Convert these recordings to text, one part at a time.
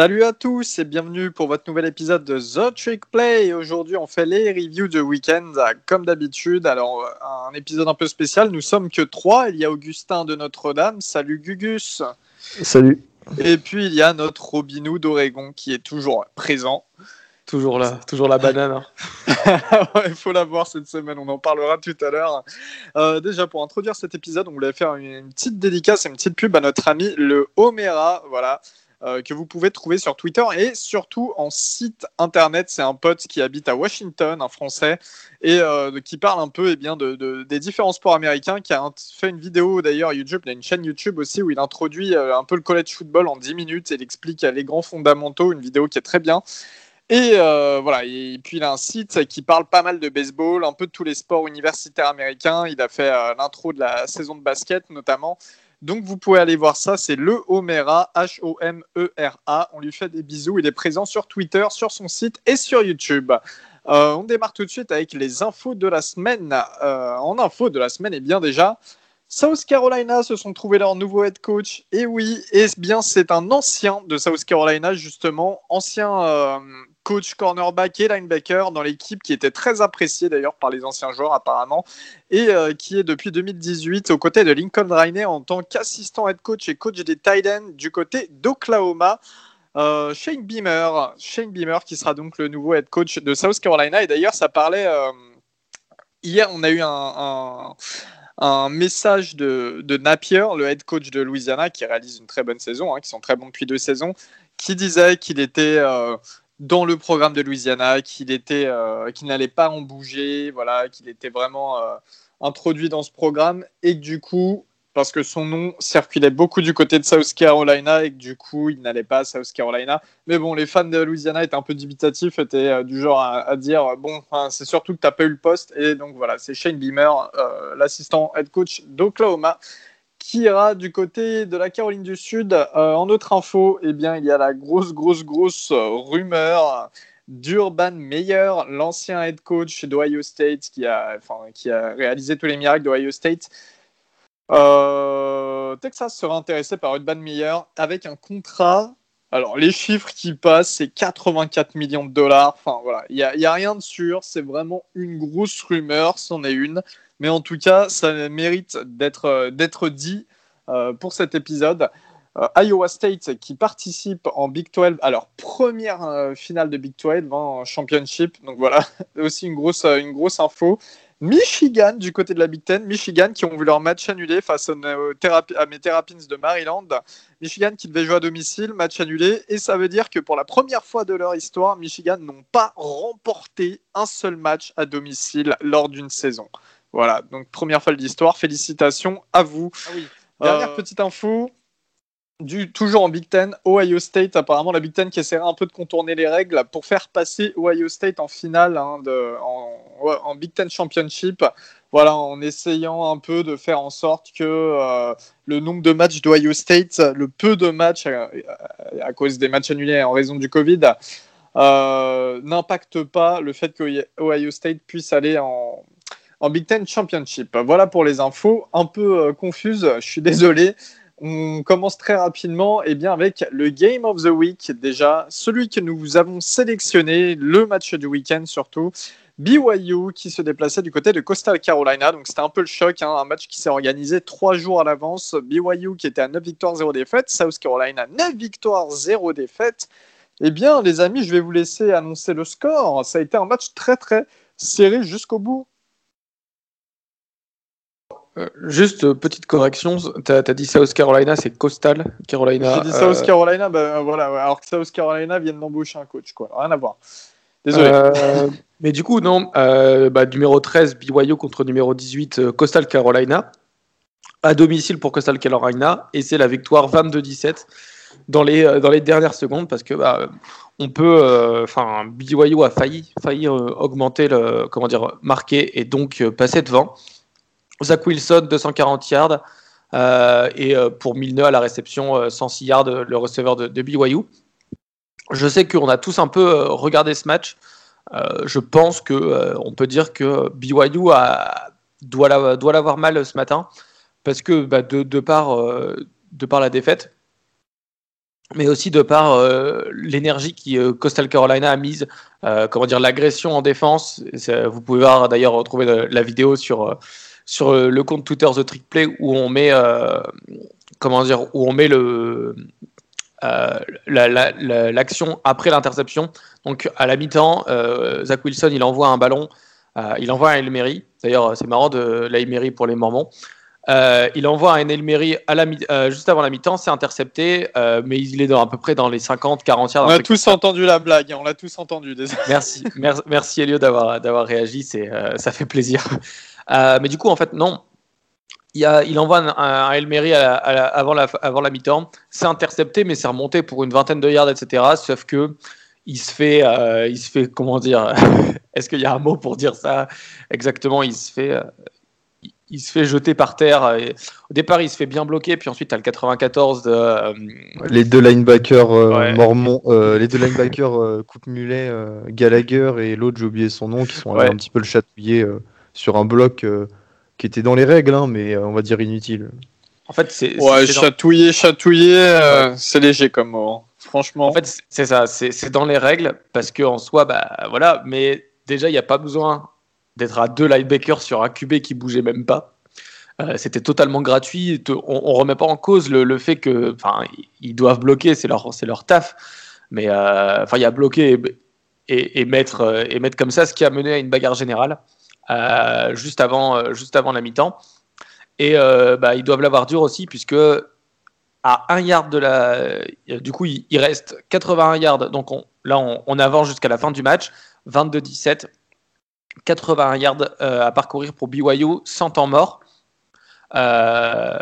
Salut à tous et bienvenue pour votre nouvel épisode de The Trick Play. Aujourd'hui, on fait les reviews de week-end comme d'habitude. Alors, un épisode un peu spécial. Nous sommes que trois. Il y a Augustin de Notre-Dame. Salut Gugus. Salut. Et puis il y a notre Robinou d'Oregon qui est toujours présent. Toujours là, toujours la banane. Hein. Il faut la voir cette semaine, on en parlera tout à l'heure. Euh, déjà, pour introduire cet épisode, on voulait faire une, petite dédicace une petite pub à notre ami le Homera. Voilà. Euh, que vous pouvez trouver sur Twitter et surtout en site internet. C'est un pote qui habite à Washington, un Français, et euh, qui parle un peu eh bien, de, des différents sports américains, qui a fait une vidéo d'ailleurs YouTube, il a une chaîne YouTube aussi où il introduit euh, un peu le college football en 10 minutes et il explique les grands fondamentaux, une vidéo qui est très bien. Et voilà, et puis il a un site qui parle pas mal de baseball, un peu de tous les sports universitaires américains. Il a fait l'intro de la saison de basket notamment. Donc vous pouvez aller voir ça, c'est le Homera, H-O-M-E-R-A. On lui fait des bisous, il est présent sur Twitter, sur son site et sur YouTube. Euh, on démarre tout de suite avec les infos de la semaine. Euh, en info de la semaine, et eh bien déjà, South Carolina se sont trouvés leur nouveau head coach. Et oui, et bien c'est un ancien de South Carolina justement, ancien euh, coach cornerback et linebacker dans l'équipe qui était très apprécié d'ailleurs par les anciens joueurs apparemment et euh, qui est depuis 2018 aux côtés de Lincoln Riley en tant qu'assistant head coach et coach des Titans du côté d'Oklahoma. Euh, Shane Beamer, Shane Beamer qui sera donc le nouveau head coach de South Carolina et d'ailleurs ça parlait euh, hier on a eu un, message de, de, Napier, le head coach de Louisiana qui réalise une très bonne saison, hein, qui sont très bons depuis deux saisons, qui disait qu'il était dans le programme de Louisiana, qu'il était, euh, qu'il n'allait pas en bouger, voilà, qu'il était vraiment euh, introduit dans ce programme et que du coup, parce que son nom circulait beaucoup du côté de South Carolina et que du coup, il n'allait pas à South Carolina. Mais bon, les fans de Louisiana étaient un peu dubitatifs, étaient euh, du genre à, dire bon, c'est surtout que tu n'as pas eu le poste. Et donc voilà, c'est Shane Beamer, l'assistant head coach d'Oklahoma, qui ira du côté de la Caroline du Sud. Euh, en autre info, eh bien, il y a la grosse, grosse, grosse rumeur d'Urban Meyer, l'ancien head coach d'Ohio State, qui a, enfin, qui a réalisé tous les miracles d'Ohio State. Euh, Texas sera intéressé par Urban Meyer avec un contrat. Alors, les chiffres qui passent, c'est 84 millions de dollars. Enfin, voilà, il n'y a, a, rien de sûr. C'est vraiment une grosse rumeur, c'en est une. Mais en tout cas, ça mérite d'être euh, dit euh, pour cet épisode. Euh, Iowa State qui participe en Big 12, alors première finale de Big 12 en championship, donc voilà, aussi une grosse, une grosse info. Michigan du côté de la Big Ten, Michigan qui ont vu leur match annulé face à mes Terrapins de Maryland. Michigan qui devait jouer à domicile, match annulé, et ça veut dire que pour la première fois de leur histoire, Michigan n'ont pas remporté un seul match à domicile lors d'une saison. Voilà, donc première fois de l'histoire. Félicitations à vous. Ah oui. Dernière euh, petite info. Du, toujours en Big Ten, Ohio State, apparemment la Big Ten qui essaiera un peu de contourner les règles pour faire passer Ohio State en finale hein, de, en, Big Ten Championship. Voilà, en essayant un peu de faire en sorte que euh, le nombre de matchs d'Ohio State, le peu de matchs euh, à, cause des matchs annulés en raison du Covid, n'impacte pas le fait que Ohio State puisse aller en, en Big Ten Championship. Voilà pour les infos, un peu euh, confuses, je suis désolé. On commence très rapidement et eh bien, avec le Game of the Week déjà, celui que nous avons sélectionné, le match du week-end surtout. BYU qui se déplaçait du côté de Coastal Carolina. Donc c'était un peu le choc, hein, un match qui s'est organisé trois jours à l'avance. BYU qui était à 9 victoires, 0 défaites. South Carolina, 9 victoires, 0 défaites. Eh bien, les amis, je vais vous laisser annoncer le score. Ça a été un match très très serré jusqu'au bout. Euh, juste euh, petite correction, tu as, dit South Carolina, c'est Coastal Carolina. J'ai dit South euh, Carolina, ben voilà, alors que South Carolina viennent d'embaucher un coach, quoi. Rien à voir. Désolé. mais du coup, non, bah, numéro 13, BYU contre numéro 18, Coastal Carolina. À domicile pour Coastal Carolina, et c'est la victoire 22-17 dans les, dans les dernières secondes parce que bah, on peut, enfin, BYU a failli, failli augmenter le, comment dire, marquer et donc passer devant. Zach Wilson, 240 yards. Euh, et euh, pour Milner à la réception, 106 euh, yards, le receveur de, BYU. Je sais qu'on a tous un peu regardé ce match. je pense que on peut dire que BYU doit l'avoir mal ce matin parce que bah, de, par, de par la défaite, mais aussi de par l'énergie que Coastal Carolina a mise, comment dire, l'agression en défense. Vous pouvez voir d'ailleurs retrouver la, vidéo sur sur le compte Twitter The Trick Play où on met comment dire où on met le l'action après l'interception. Donc à la mi-temps, Zach Wilson il envoie un ballon euh, il envoie un Elmery. D'ailleurs, c'est marrant de l'Elmery pour les Mormons. Euh, il envoie un Elmery à la euh, juste avant la mi-temps, c'est intercepté, mais il est dans, à peu près dans les 50, 40 yards. On a tous entendu la blague, on l'a tous entendu. Désolé. Merci, merci, merci Elio d'avoir d'avoir réagi, c'est ça fait plaisir. Mais du coup, en fait, non. Il, a, il envoie un, un Elmery avant la, avant la mi-temps, c'est intercepté, mais c'est remonté pour une vingtaine de yards, etc. Sauf que il se fait, euh, il se fait comment dire Est-ce qu'il y a un mot pour dire ça? Exactement Il se fait, euh, il se fait jeter par terre. Et au départ, il se fait bien bloquer, puis ensuite, tu as le 94 de. Euh, les deux linebackers mormons, les deux linebackers Coupe Mulet, Gallagher et l'autre, j'ai oublié son nom, qui sont un petit peu le chatouillé sur un bloc qui était dans les règles, hein, mais on va dire inutile. En fait, c'est. Ouais, chatouiller, chatouiller, c'est léger comme mot. Hein. Franchement. En fait, c'est ça, c'est dans les règles, parce qu'en soi, bah voilà, mais déjà, il n'y a pas besoin d'être à deux linebackers sur un QB qui bougeait même pas. Euh, c'était totalement gratuit. On, ne remet pas en cause le, fait que, enfin, ils doivent bloquer, c'est leur, c'est leur taf. Mais euh, enfin, il y a bloqué et, mettre euh, et mettre comme ça, ce qui a mené à une bagarre générale juste avant, juste avant la mi-temps. Et bah, ils doivent l'avoir dur aussi puisque à 1 yard de la. Du coup, il, reste 81 yards. Donc on, là, on, avance jusqu'à la fin du match. 22-17. 81 yards euh, à parcourir pour BYU sans temps mort. Euh,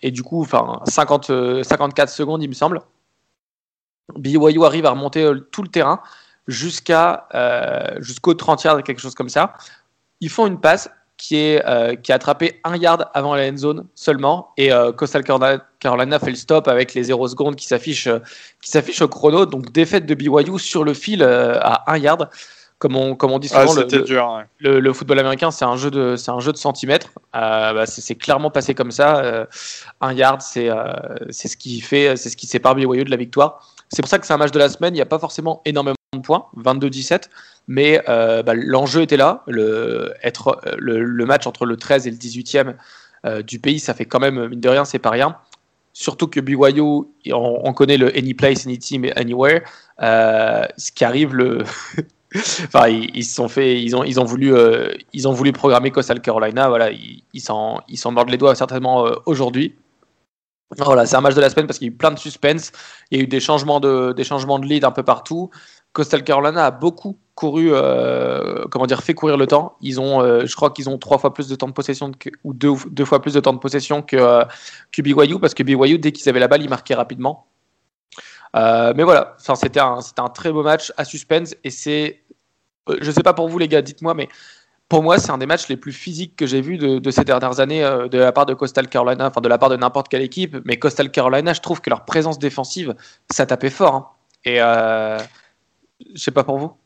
et du coup, enfin, 50, 54 secondes, il me semble. BYU arrive à remonter euh, tout le terrain jusqu'à jusqu'au 30 yards, quelque chose comme ça. Ils font une passe qui, est, euh, qui a attrapé un yard avant la end zone seulement. Et euh, Coastal Carolina fait le stop avec les 0 secondes qui s'affichent qui au chrono. Donc défaite de BYU sur le fil euh, à un yard. Comme on, comme on dit souvent, le, le, football américain, c'est un jeu de, c'est un jeu de centimètres. Bah, c'est, clairement passé comme ça. un yard, c'est, c'est ce qui fait, c'est ce qui sépare BYU de la victoire. C'est pour ça que c'est un match de la semaine. Il n'y a pas forcément énormément points, 22-17. Mais euh, bah, l'enjeu était là. Le, être, le, match entre le 13 et le 18e euh, du pays, ça fait quand même, mine de rien, c'est pas rien. Surtout que BYU, on, connaît le Any Place, Any Team, Anywhere. Euh, ce qui arrive, ils, ont, voulu, ils ont voulu programmer Coastal Carolina. Voilà, ils, ils s'en, ils s'en mordent les doigts certainement aujourd'hui. Voilà, c'est un match de la semaine parce qu'il y a eu plein de suspense. Il y a eu des changements de, des changements de lead un peu partout. Coastal Carolina a beaucoup couru, euh, comment dire, fait courir le temps. Ils ont, euh, je crois qu'ils ont trois fois plus de temps de possession ou deux, fois plus de temps de possession que, euh, que BYU parce que BYU dès qu'ils avaient la balle, ils marquaient rapidement. mais voilà, c'était un, un très beau match à suspense et c'est, je sais pas pour vous les gars, dites-moi, mais pour moi, c'est un des matchs les plus physiques que j'ai vu de, ces dernières années de la part de Coastal Carolina, enfin de la part de n'importe quelle équipe. Mais Coastal Carolina, je trouve que leur présence défensive, ça tapait fort. Hein. Et je sais pas pour vous.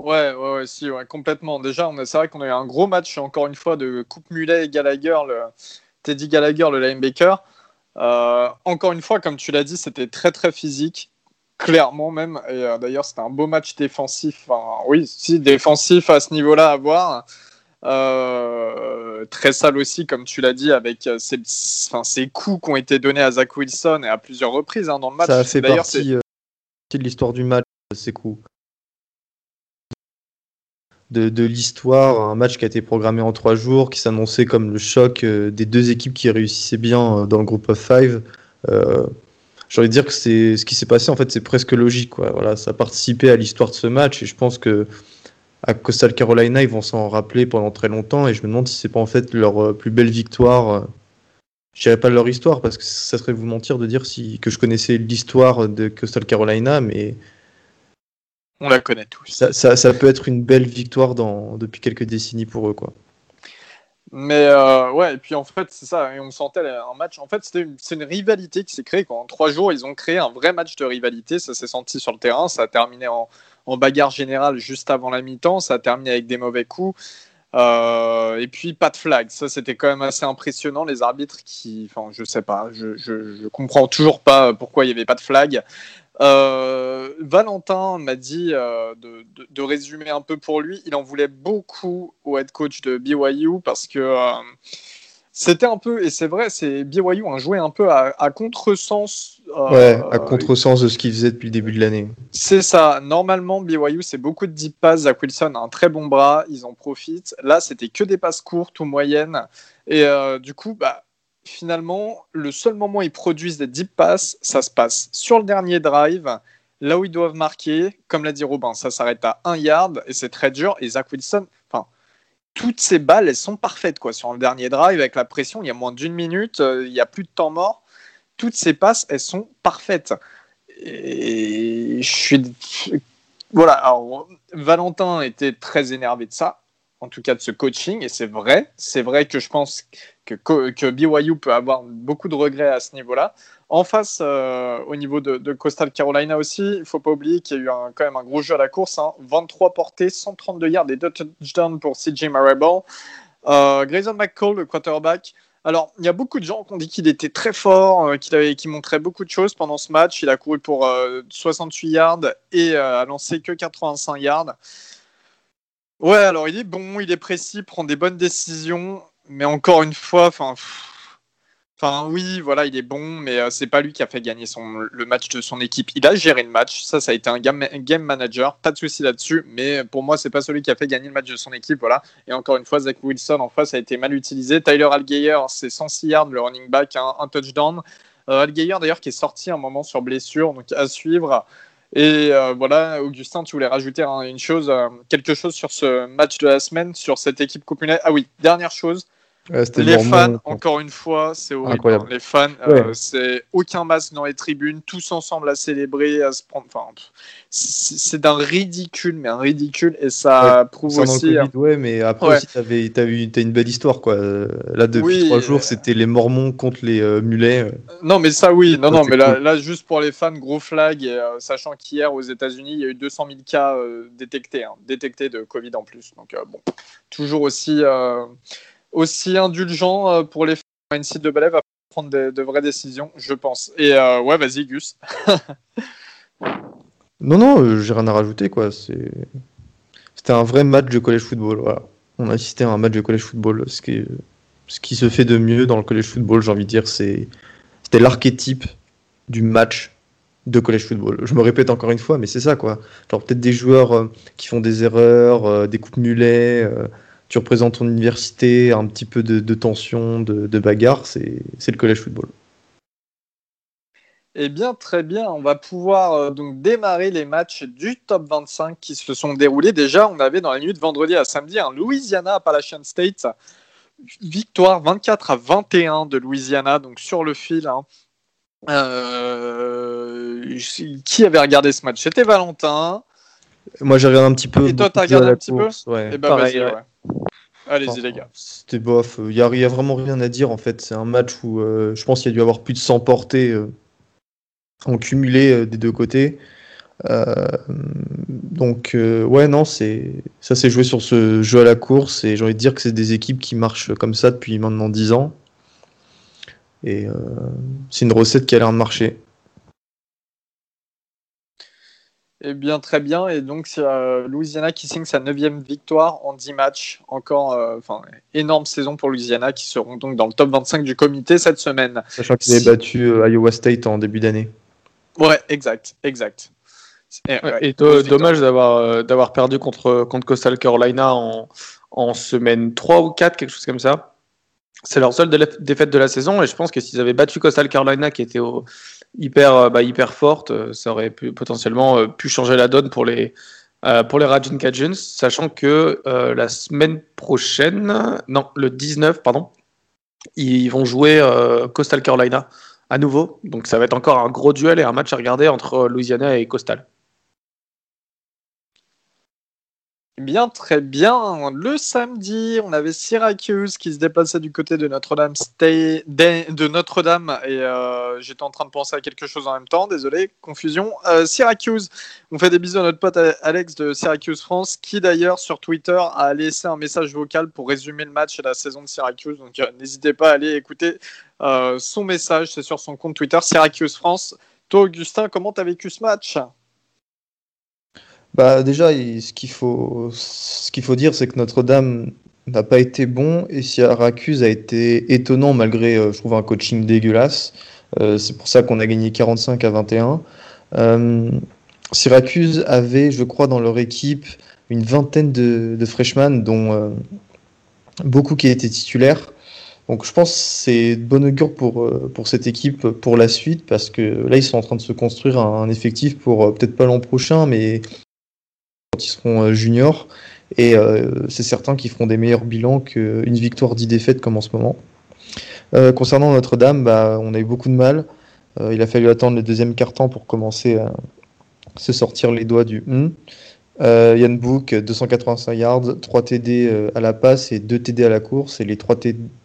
Ouais, ouais, ouais, si, ouais, complètement. Déjà, c'est vrai qu'on a eu un gros match, encore une fois, de Coupe Mulet et Gallagher, le, Teddy Gallagher, le linebacker. Euh, encore une fois, comme tu l'as dit, c'était très, très physique, clairement même. Et euh, d'ailleurs, c'était un beau match défensif. Enfin, oui, si, défensif à ce niveau-là à voir. Euh, très sale aussi, comme tu l'as dit, avec ces, enfin, ces coups qui ont été donnés à Zach Wilson et à plusieurs reprises hein, dans le match. Ça fait partie de l'histoire du match coups. De, l'histoire, un match qui a été programmé en trois jours, qui s'annonçait comme le choc euh, des deux équipes qui réussissaient bien euh, dans le groupe of five. Euh, J'ai envie de dire que c'est ce qui s'est passé, en fait, c'est presque logique. Quoi. Voilà, ça a participé à l'histoire de ce match et je pense que à Coastal Carolina, ils vont s'en rappeler pendant très longtemps et je me demande si c'est pas en fait leur plus belle victoire. Je dirais pas leur histoire parce que ça serait vous mentir de dire si, que je connaissais l'histoire de Coastal Carolina, mais on la connaît tous. Ça, peut être une belle victoire dans, depuis quelques décennies pour eux, quoi. Mais euh, ouais, et puis en fait, c'est ça, et on sentait un match. En fait, c'est une, une, rivalité qui s'est créée. En trois jours, ils ont créé un vrai match de rivalité. Ça s'est senti sur le terrain. Ça a terminé en, bagarre générale juste avant la mi-temps. Ça a terminé avec des mauvais coups. et puis pas de flag, ça c'était quand même assez impressionnant. Les arbitres qui, enfin je sais pas, je, je, je comprends toujours pas pourquoi il y avait pas de flag. Euh, Valentin m'a dit euh, de, résumer un peu pour lui. Il en voulait beaucoup au head coach de BYU parce que euh, c'était un peu, et c'est vrai, c'est BYU a joué un peu à, contresens. ouais, à contresens de ce qu'il faisait depuis le début de l'année. C'est ça. Normalement, BYU, c'est beaucoup de deep passes. Zach Wilson a un très bon bras, ils en profitent. Là, c'était que des passes courtes ou moyennes. Et du coup, bah, finalement, le seul moment où ils produisent des deep passes, ça se passe sur le dernier drive, là où ils doivent marquer. Comme l'a dit Robin, ça s'arrête à un yard et c'est très dur. Et Zach Wilson, enfin, toutes ces balles, elles sont parfaites quoi. Sur le dernier drive, avec la pression, il y a moins d'une minute, euh, il n'y a plus de temps mort. Toutes ces passes, elles sont parfaites. Et je suis. Voilà, alors, Valentin était très énervé de ça en tout cas de ce coaching, et c'est vrai. C'est vrai que je pense que, que BYU peut avoir beaucoup de regrets à ce niveau-là. En face, euh, au niveau de, Coastal Carolina aussi, il ne faut pas oublier qu'il y a eu quand même un gros jeu à la course. 23 hein. portées, 132 yards et 2 touchdowns pour CJ Marable. Euh, Grayson McCall, le quarterback. Alors, il y a beaucoup de gens qui ont dit qu'il était très fort, euh, qu'il montrait beaucoup de choses pendant ce match. Il a couru pour 68 euh, yards et a lancé que 85 yards. Ouais, alors il est bon, il est précis, prend des bonnes décisions, mais encore une fois, enfin, enfin oui, voilà, il est bon, mais euh, c'est pas lui qui a fait gagner le match de son équipe. Il a géré le match, ça, ça a été un game, manager, pas de souci là-dessus, mais pour moi, c'est pas celui qui a fait gagner le match de son équipe, voilà. Et encore une fois, Zach Wilson en face a été mal utilisé. Tyler Algeyer, c'est 106 yards, le running back, un touchdown. Euh, Algeyer d'ailleurs qui est sorti un moment sur blessure, donc à suivre. Et euh, voilà, Augustin, tu voulais rajouter une chose, euh, quelque chose sur ce match de la semaine, sur cette équipe Coupe Ah oui, dernière chose, les fans, encore une fois, c'est horrible. Hein. Les fans, euh, c'est aucun masque dans les tribunes, tous ensemble à célébrer, à se prendre. Enfin, c'est d'un ridicule, mais un ridicule, et ça prouve aussi. Hein. ouais, mais après aussi, t'avais, t'as eu, une belle histoire, quoi. Là, depuis trois jours, c'était les Mormons contre les mulets. Non, mais ça, oui. Non, non, mais là, là, juste pour les fans, gros flag, et, sachant qu'hier aux États-Unis, il y a eu 200 000 cas détectés, hein, détectés de Covid en plus. Donc, bon, toujours aussi aussi indulgent euh, pour les fans. de Ballet va prendre de, vraies décisions, je pense. Et euh, ouais, vas-y, Gus. non, non, euh, j'ai rien à rajouter, quoi. C'était un vrai match de college football. On a assisté à un match de college football. Ce qui, ce qui se fait de mieux dans le college football, j'ai envie de dire, c'était l'archétype du match de college football. Je me répète encore une fois, mais c'est ça, quoi. Peut-être des joueurs qui font des erreurs, des coupes mulets tu représentes ton université, un petit peu de, tension, de, bagarre, c'est le collège football. Eh bien, très bien. On va pouvoir euh, donc démarrer les matchs du top 25 qui se sont déroulés. Déjà, on avait dans la nuit de vendredi à samedi un Louisiana Appalachian State. Victoire 24 à 21 de Louisiana, donc sur le fil. Hein. Euh, qui avait regardé ce match? C'était Valentin. Moi, j'ai regardé un petit peu. Et toi, t'as regardé un petit peu? ouais. Eh ben, Pareil, ouais. Allez-y, les gars. C'était bof. Il n'y a, a, vraiment rien à dire, en fait. C'est un match où euh, je pense qu'il y a dû avoir plus de 100 portées euh, en cumulé euh, des deux côtés. donc, ouais, non, c'est ça s'est joué sur ce jeu à la course. Et j'ai envie de dire que c'est des équipes qui marchent comme ça depuis maintenant 10 ans. Et c'est une recette qui a l'air de marcher. Eh bien, très bien. Et donc, c'est euh, Louisiana qui signe sa neuvième victoire en 10 matchs. Encore, euh, enfin, énorme saison pour Louisiana qui seront donc dans le top 25 du comité cette semaine. Sachant qu'ils avaient battu euh, Iowa State en début d'année. Ouais, exact, exact. Et, dommage d'avoir d'avoir perdu contre, contre Coastal Carolina en, en semaine 3 ou 4, quelque chose comme ça. C'est leur seule défaite de la saison et je pense que s'ils avaient battu Coastal Carolina qui était au, hyper, euh, bah, hyper forte, euh, ça aurait pu, potentiellement euh, pu changer la donne pour les, les Rajin Cajuns, sachant que la semaine prochaine, non, le 19, pardon, ils vont jouer Coastal Carolina à nouveau. Donc ça va être encore un gros duel et un match à regarder entre Louisiana et Coastal. Bien, très bien. Le samedi, on avait Syracuse qui se déplaçait du côté de Notre-Dame et euh, j'étais en train de penser à quelque chose en même temps. Désolé, confusion. Euh, Syracuse. On fait des bisous à notre pote Alex de Syracuse France qui d'ailleurs sur Twitter a laissé un message vocal pour résumer le match et la saison de Syracuse. Donc euh, n'hésitez pas à aller écouter son message. C'est sur son compte Twitter Syracuse France. Toi, Augustin, comment t'as vécu ce match? Bah déjà, ce qu'il faut, ce qu'il faut dire, c'est que Notre-Dame n'a pas été bon et Syracuse a été étonnant malgré, euh, je trouve, un coaching dégueulasse. Euh, c'est pour ça qu'on a gagné 45 à 21. Euh, Syracuse avait, je crois, dans leur équipe une vingtaine de, freshmen, dont beaucoup qui étaient titulaires. Donc je pense que c'est de bonne augure pour, pour cette équipe pour la suite, parce que là, ils sont en train de se construire un effectif pour peut-être pas l'an prochain, mais ils seront euh, juniors. Et euh, c'est certains qui feront des meilleurs bilans qu'une victoire 10 défaites comme en ce moment. Euh, concernant Notre-Dame, bah, on a eu beaucoup de mal. il a fallu attendre le deuxième quart-temps pour commencer à se sortir les doigts du hum. Yann Book, 285 yards, 3 TD à la passe et 2 TD à la course. Et les 3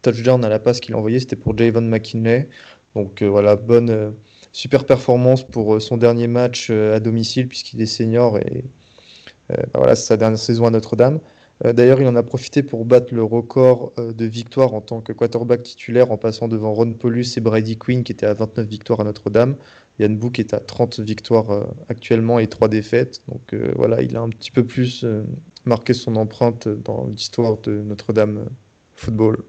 touchdowns à la passe qu'il a envoyé, c'était pour Javon McKinley. Donc voilà, bonne, super performance pour son dernier match à domicile puisqu'il est senior et euh, bah voilà, c'est sa dernière saison à Notre-Dame. Euh, d'ailleurs, il en a profité pour battre le record euh, de victoires en tant que quarterback titulaire en passant devant Ron Paulus et Brady Quinn qui étaient à 29 victoires à Notre-Dame. Yann Book est à 30 victoires actuellement et 3 défaites. Donc voilà, il a un petit peu plus marqué son empreinte dans l'histoire de Notre-Dame football.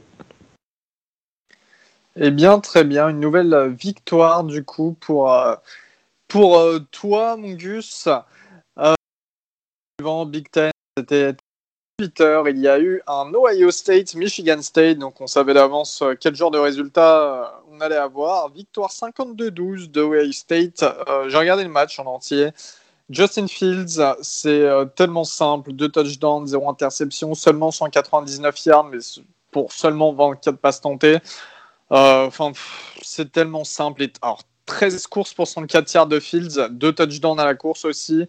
Eh bien, très bien. Une nouvelle victoire du coup pour, pour toi, Mongus. Big Ten, c'était 8 heures. Il y a eu un Ohio State, Michigan State, donc on savait d'avance euh, quel genre de résultat euh, on allait avoir. Victoire 52-12 de Ohio State. Euh, j'ai regardé le match en entier. Justin Fields, c'est tellement simple, deux touchdowns, zéro interception, seulement 199 yards, mais pour seulement 24 passes tentées. Enfin, c'est tellement simple. Alors, 13 courses pour 104 yards de Fields, deux touchdowns à la course aussi.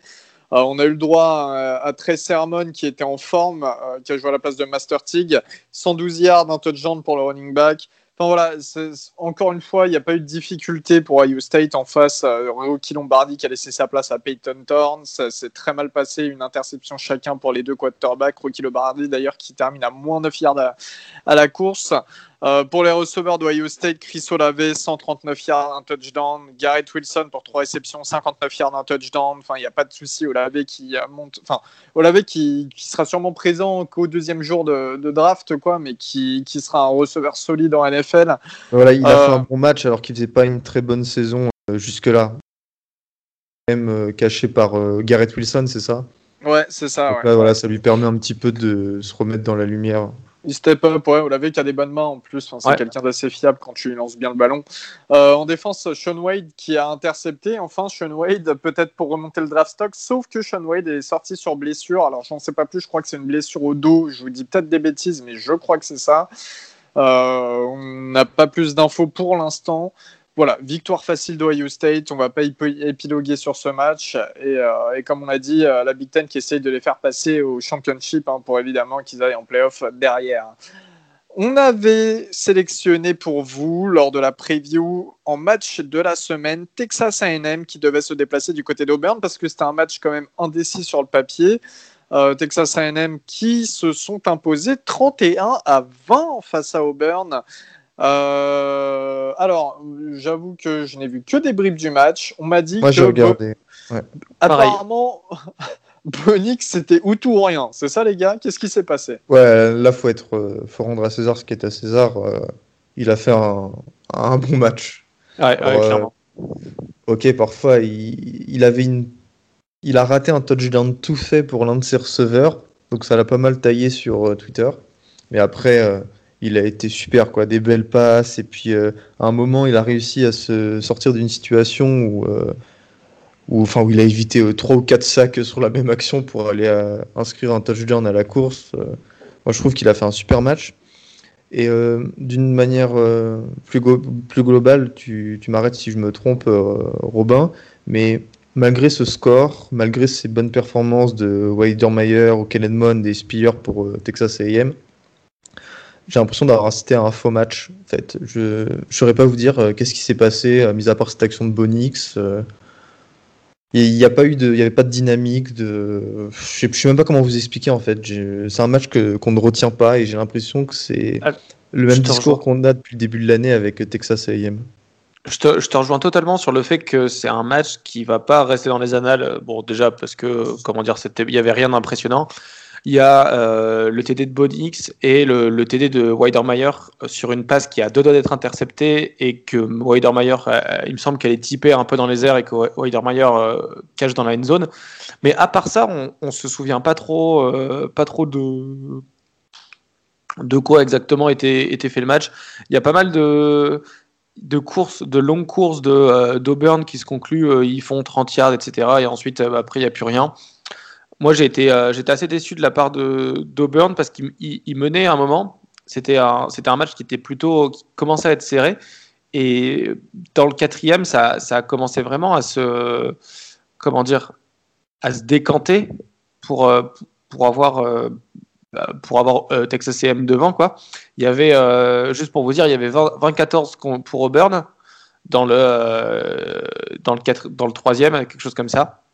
Euh, on a eu le droit à, Trey Sermon qui était en forme, euh, qui a joué à la place de Master Tig. 112 yards, un touchdown pour le running back. Enfin voilà, encore une fois, il n'y a pas eu de difficulté pour Ohio State en face. Euh, Rocky Lombardi qui a laissé sa place à Peyton Thorne. Ça s'est très mal passé. Une interception chacun pour les deux quarterbacks. Rocky Lombardi d'ailleurs qui termine à moins 9 yards à la course. Euh, pour les receveurs d'Ohio State, Chris Olave, 139 yards, un touchdown. Garrett Wilson pour 3 réceptions, 59 yards, un touchdown. Enfin, il n'y a pas de souci. Olave qui monte, enfin, Olave qui, qui sera sûrement présent qu'au deuxième jour de, draft, quoi, mais qui, qui, sera un receveur solide en NFL. Voilà, il a fait euh, un bon match alors qu'il faisait pas une très bonne saison euh, jusque-là. Même caché par Garrett Wilson, c'est ça? Ouais, c'est ça. voilà, ça lui permet un petit peu de se remettre dans la lumière. Il step up, ouais, vous l'avez qui a des bonnes mains en plus. c'est quelqu'un d'assez fiable quand tu lances bien le ballon. Euh, en défense, Sean Wade qui a intercepté. Enfin, Sean Wade, peut-être pour remonter le draft stock, sauf que Sean Wade est sorti sur blessure. Alors, j'en sais pas plus, je crois que c'est une blessure au dos. Je vous dis peut-être des bêtises, mais je crois que c'est ça. Euh, on n'a pas plus d'infos pour l'instant voilà, victoire facile d'Ohio State. On va pas épiloguer sur ce match. Et, euh, comme on a dit, euh, la Big Ten qui essaye de les faire passer au championship hein, pour évidemment qu'ils aillent en playoff derrière. On avait sélectionné pour vous, lors de la preview, en match de la semaine, Texas AM qui devait se déplacer du côté d'Auburn parce que c'était un match quand même indécis sur le papier. Euh, Texas AM qui se sont imposés 31 à 20 face à Auburn. Euh, alors, j'avoue que je n'ai vu que des bribes du match. On m'a dit Moi, j'ai regardé. Apparemment, Bonix, c'était ou tout ou rien. C'est ça, les gars? Qu'est-ce qui s'est passé? Ouais, là, faut être, euh, faut rendre à César ce qui est à César. Euh, il a fait un, un bon match. Ouais, clairement. Ok, parfois, il, il, avait une, il a raté un touchdown tout fait pour l'un de ses receveurs, donc ça l'a pas mal taillé sur Twitter. Mais après il a été super, quoi. Des belles passes. Et puis, euh, à un moment, il a réussi à se sortir d'une situation où, euh, enfin, où il a évité euh, trois ou quatre sacs sur la même action pour aller inscrire un touchdown à la course. moi, je trouve qu'il a fait un super match. Et d'une manière plus, globale, tu, m'arrêtes si je me trompe, Robin, mais malgré ce score, malgré ces bonnes performances de Weidermeyer ou Kellen et Spiller pour euh, Texas A&M, j'ai l'impression d'avoir assisté à un faux match. En fait, je ne saurais pas vous dire euh, qu'est-ce qui s'est passé, euh, mis à part cette action de Bonix. Il n'y a pas eu de, il avait pas de dynamique. De, je sais, sais même pas comment vous expliquer en fait. C'est un match que qu'on ne retient pas et j'ai l'impression que c'est ah, le même discours qu'on a depuis le début de l'année avec Texas A&M. Je te, je te, rejoins totalement sur le fait que c'est un match qui va pas rester dans les annales. Bon, déjà parce que comment dire, il y avait rien d'impressionnant. Il y a euh, le TD de Bonix et le, TD de Weidermeyer sur une passe qui a deux doigts d'être interceptée et que Weidermeyer, euh, il me semble qu'elle est typée un peu dans les airs et que Weidermeyer euh, cache dans la end zone. Mais à part ça, on, on se souvient pas trop, euh, de quoi exactement était, était fait le match. Il y a pas mal de courses, de longues courses de qui se concluent, ils font 30 yards, etc. Et ensuite, après, il n'y a plus rien. Moi, j'ai été, euh, j'étais assez déçu de la part de d'Auburn parce qu'il menait à un moment. C'était un, c'était un match qui était plutôt, qui commençait à être serré. Et dans le quatrième, ça, ça a commencé vraiment à se, comment dire, à se décanter pour, euh, pour avoir, euh, bah, pour avoir Texas A&M devant quoi. Il y avait, juste pour vous dire, il y avait 24 pour Auburn dans le, dans le 4, dans le troisième, quelque chose comme ça.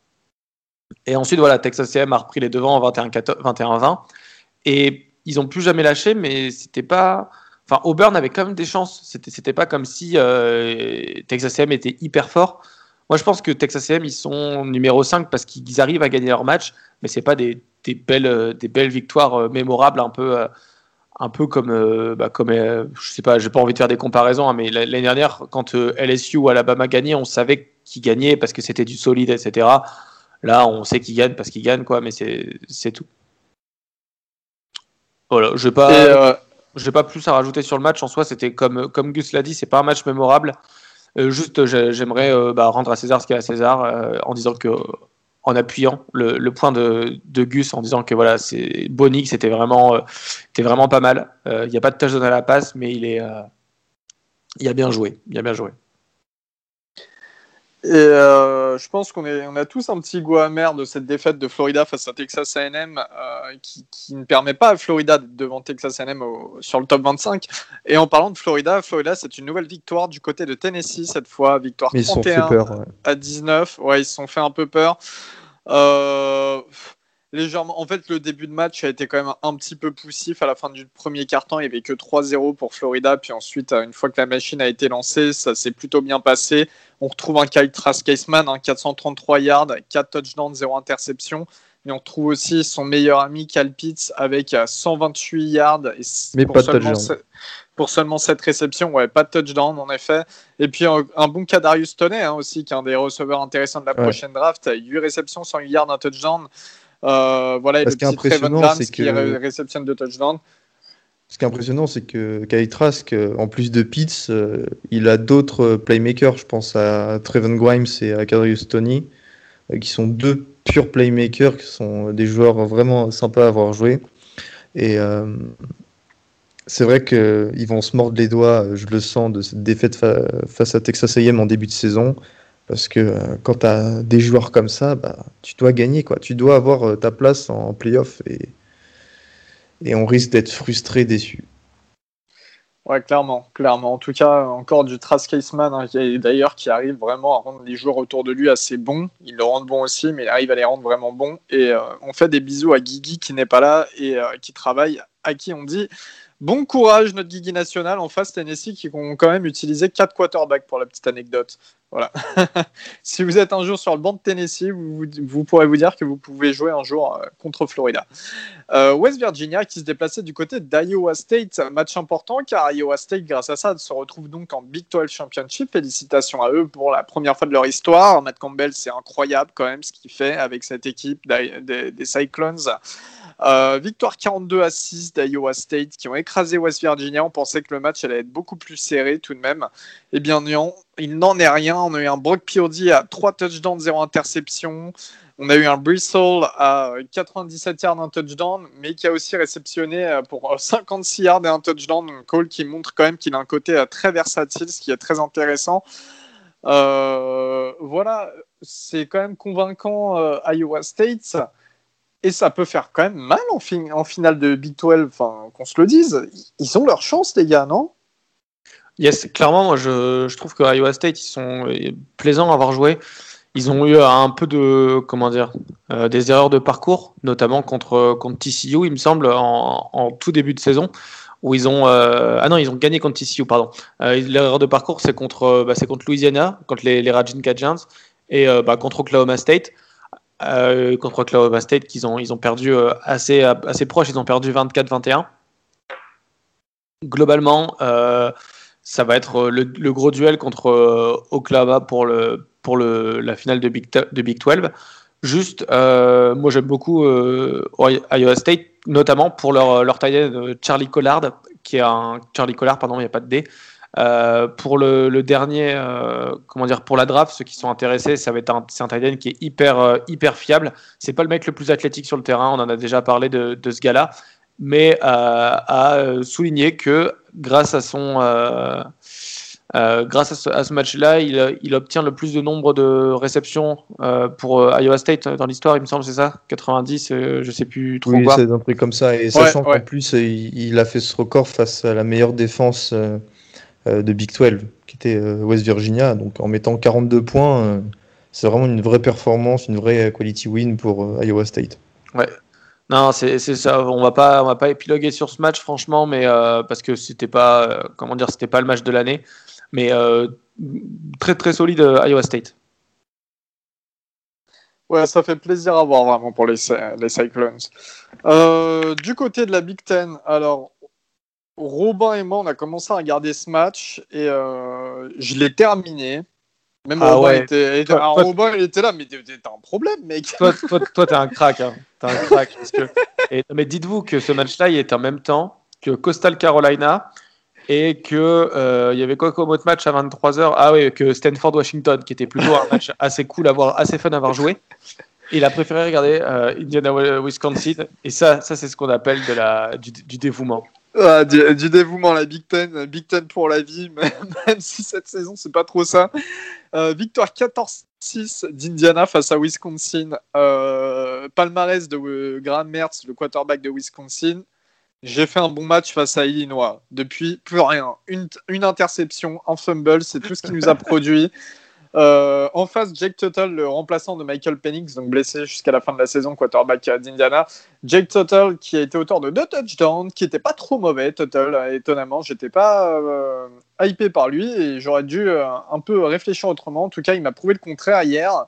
Et ensuite, voilà, Texas A&M a repris les devants en 21-20. Et ils n'ont plus jamais lâché, mais c'était pas. Enfin, Auburn avait quand même des chances. C'était, c'était pas comme si euh, Texas A&M était hyper fort. Moi, je pense que Texas A&M, ils sont numéro 5 parce qu'ils arrivent à gagner leur match, mais c'est pas des, des, belles, euh, des belles victoires euh, mémorables, un peu, un peu comme, bah, comme je sais pas, j'ai pas envie de faire des comparaisons, hein, mais l'année dernière, quand LSU ou Alabama gagnaient, on savait qu'ils gagnaient parce que c'était du solide, etc. Là, on sait qu'il gagne parce qu'il gagne, quoi, mais c'est tout. Voilà, je n'ai pas, euh, pas plus à rajouter sur le match. En soi, c'était comme, comme Gus l'a dit, c'est pas un match mémorable. Euh, juste, j'aimerais euh, bah, rendre à César ce qu'il y a à César en disant que, en appuyant le, point de, de, Gus, en disant que voilà, c'est Bonix, c'était vraiment, vraiment pas mal. Il n'y a pas de touchdown à la passe, mais il est, il a bien joué. Il a bien joué. Et euh, je pense qu'on on a tous un petit goût amer de cette défaite de Florida face à Texas A&M euh, qui, qui, ne permet pas à Florida d'être devant Texas A&M sur le top 25. Et en parlant de Florida, Florida c'est une nouvelle victoire du côté de Tennessee cette fois, victoire 31 à 19. Ouais, ils se sont fait un peu peur. Euh, légèrement. En fait, le début de match a été quand même un petit peu poussif. À la fin du premier quart-temps, il n'y avait que 3-0 pour Florida. Puis ensuite, une fois que la machine a été lancée, ça s'est plutôt bien passé. On retrouve un Kyle Trask Caseman, 433 yards, 4 touchdowns, 0 interception. Mais on retrouve aussi son meilleur ami Cal Pitts avec 128 yards. Et Mais pour pas seulement de. Pour seulement 7 réceptions, ouais, pas de touchdown en effet. Et puis un, bon cas Darius Toney hein, aussi, qui est un des receveurs intéressants de la prochaine draft. 8 réceptions, 108 yards, un touchdown. Euh, voilà, et le petit impressionnant, c'est qui réceptionne de touchdown. Ce qui est impressionnant, c'est que Kyle Trask, euh, en plus de Pitts, euh, il a d'autres playmakers. Je pense à Trevon Grimes et à Kadrius Tony, qui sont deux purs playmakers, qui sont des joueurs vraiment sympas à avoir joué. Et c'est vrai qu'ils vont se mordre les doigts, je le sens, de cette défaite face à Texas A&M en début de saison. Parce que euh, quand tu as des joueurs comme ça, bah, tu dois gagner. Quoi. Tu dois avoir euh, ta place en playoff et, et on risque d'être frustré, déçu. Ouais, clairement, clairement. En tout cas, encore du Trask Caseman, hein, d'ailleurs, qui arrive vraiment à rendre les joueurs autour de lui assez bons. Il le rend bon aussi, mais il arrive à les rendre vraiment bons. Et euh, on fait des bisous à Guigui qui n'est pas là et qui travaille, à qui on dit Bon courage, notre Guigui national en face Tennessee qui ont quand même utilisé 4 quarterbacks pour la petite anecdote. Voilà. si vous êtes un jour sur le banc de Tennessee, vous, vous, pourrez vous dire que vous pouvez jouer un jour euh, contre Florida. Euh, West Virginia qui se déplaçait du côté d'Iowa State, match important car Iowa State, grâce à ça, se retrouve donc en Big 12 Championship. Félicitations à eux pour la première fois de leur histoire. Matt Campbell, c'est incroyable quand même ce qu'il fait avec cette équipe des Cyclones. Euh, victoire 42 à 6 d'Iowa State qui ont écrasé West Virginia. On pensait que le match allait être beaucoup plus serré tout de même. Eh bien non, il n'en est rien. On a eu un Brock Purdy à 3 touchdowns, 0 interception. On a eu un Bristol à 97 yards, un touchdown, mais qui a aussi réceptionné euh, pour 56 yards et un touchdown. Donc Cole qui montre quand même qu'il a un côté euh, très versatile, ce qui est très intéressant. voilà, c'est quand même convaincant euh, Iowa State. Et ça peut faire quand même mal en, finale de Big 12, enfin, qu'on se le dise. Ils ont leur chance, les gars, non? Yes, clairement, moi je, trouve que Iowa State, ils sont plaisants à avoir joué. Ils ont eu un peu de, comment dire, euh, des erreurs de parcours, notamment contre, contre TCU, il me semble, en, tout début de saison, où ils ont, euh, ah non, ils ont gagné contre TCU, pardon. Euh, L'erreur de parcours, c'est contre, bah, c'est contre Louisiana, contre les, les Ragin Cajuns, et bah, contre Oklahoma State. contre Oklahoma State, qu'ils ont, ils ont perdu assez, assez proche, ils ont perdu 24-21. Globalement, ça va être le, le, gros duel contre Oklahoma pour le pour le, la finale de Big, de Big 12. Juste, euh, moi j'aime beaucoup euh, Iowa State, notamment pour leur, leur taille Charlie Collard, qui est un Charlie Collard, pardon, il n'y a pas de D. Euh, pour le, dernier, euh, comment dire, pour la draft, ceux qui sont intéressés, ça va être un, c'est un tight qui est hyper, euh, hyper fiable. C'est pas le mec le plus athlétique sur le terrain, on en a déjà parlé de, de ce gars-là, mais à souligner que grâce à son euh, grâce à ce, match-là, il, il, obtient le plus de nombre de réceptions euh, pour euh, Iowa State dans l'histoire, il me semble, c'est ça? 90, je sais plus trop oui, c'est un truc comme ça. Et sachant qu'en plus, il, a fait ce record face à la meilleure défense de Big 12, qui était West Virginia. Donc en mettant 42 points, c'est vraiment une vraie performance, une vraie quality win pour Iowa State. Ouais, non, c'est ça. On va pas, va pas épiloguer sur ce match, franchement, mais parce que c'était pas, comment dire, c'était pas le match de l'année. Mais euh, très très solide euh, Iowa State. Ouais, ça fait plaisir à voir vraiment pour les, les Cyclones. Euh, du côté de la Big Ten, alors Robin et moi, on a commencé à regarder ce match et je l'ai terminé. Même ah Robin, ouais. était, Robin, il était là, mais t'as un problème, mec. Toi, toi, toi t'es un crack. Hein. T'es un crack. Parce que... et, mais dites-vous que ce match-là, il est en même temps que Coastal Carolina et que euh, il y avait quoi comme autre match à 23h Ah oui, que Stanford Washington qui était plutôt un match assez cool à voir, assez fun à avoir joué. il a préféré regarder euh, Indiana Wisconsin et ça ça c'est ce qu'on appelle de la du, dévouement. Ah, du, dévouement la Big Ten, Big Ten pour la vie, même, si cette saison c'est pas trop ça. Euh, victoire 14-6 d'Indiana face à Wisconsin. palmarès de Graham Mertz, le quarterback de Wisconsin. J'ai fait un bon match face à Illinois. Depuis, plus rien. Une, une interception, un fumble, c'est tout ce qui nous a produit. Euh, en face, Jake Tuttle, le remplaçant de Michael Penix, donc blessé jusqu'à la fin de la saison, quarterback d'Indiana. Jake Tuttle, qui a été auteur de deux touchdowns, qui était pas trop mauvais, Tuttle, étonnamment. J'étais pas euh, hypé par lui et j'aurais dû euh, un peu réfléchir autrement. En tout cas, il m'a prouvé le contraire hier.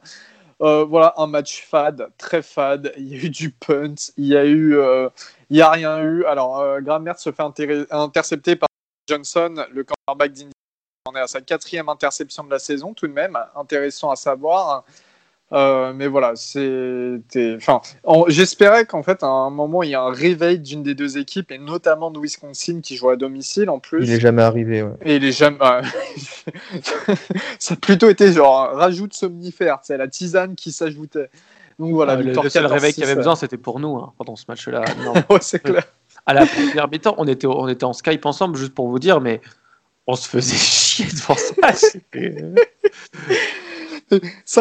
Euh, voilà, un match fade, très fade. Il y a eu du punt, il y a eu, euh, il y a rien eu. Alors, euh, Graham se fait intercepter par Johnson, le cornerback d'Indiana. On est à sa quatrième interception de la saison, tout de même, intéressant à savoir. Euh, mais voilà, c'était. Enfin, j'espérais qu'en fait, à un moment, il y a un réveil d'une des deux équipes, et notamment de Wisconsin qui joue à domicile en plus. Il n'est jamais arrivé, ouais. Et il est jamais. ça a plutôt été genre rajout de somnifère, c'est la tisane qui s'ajoutait. Donc voilà, ah, le, seul réveil qu'il y avait besoin, c'était pour nous, hein, pendant ce match-là. ouais, c'est clair. À la première mi-temps, on était, on était en Skype ensemble, juste pour vous dire, mais on se faisait chier devant ça.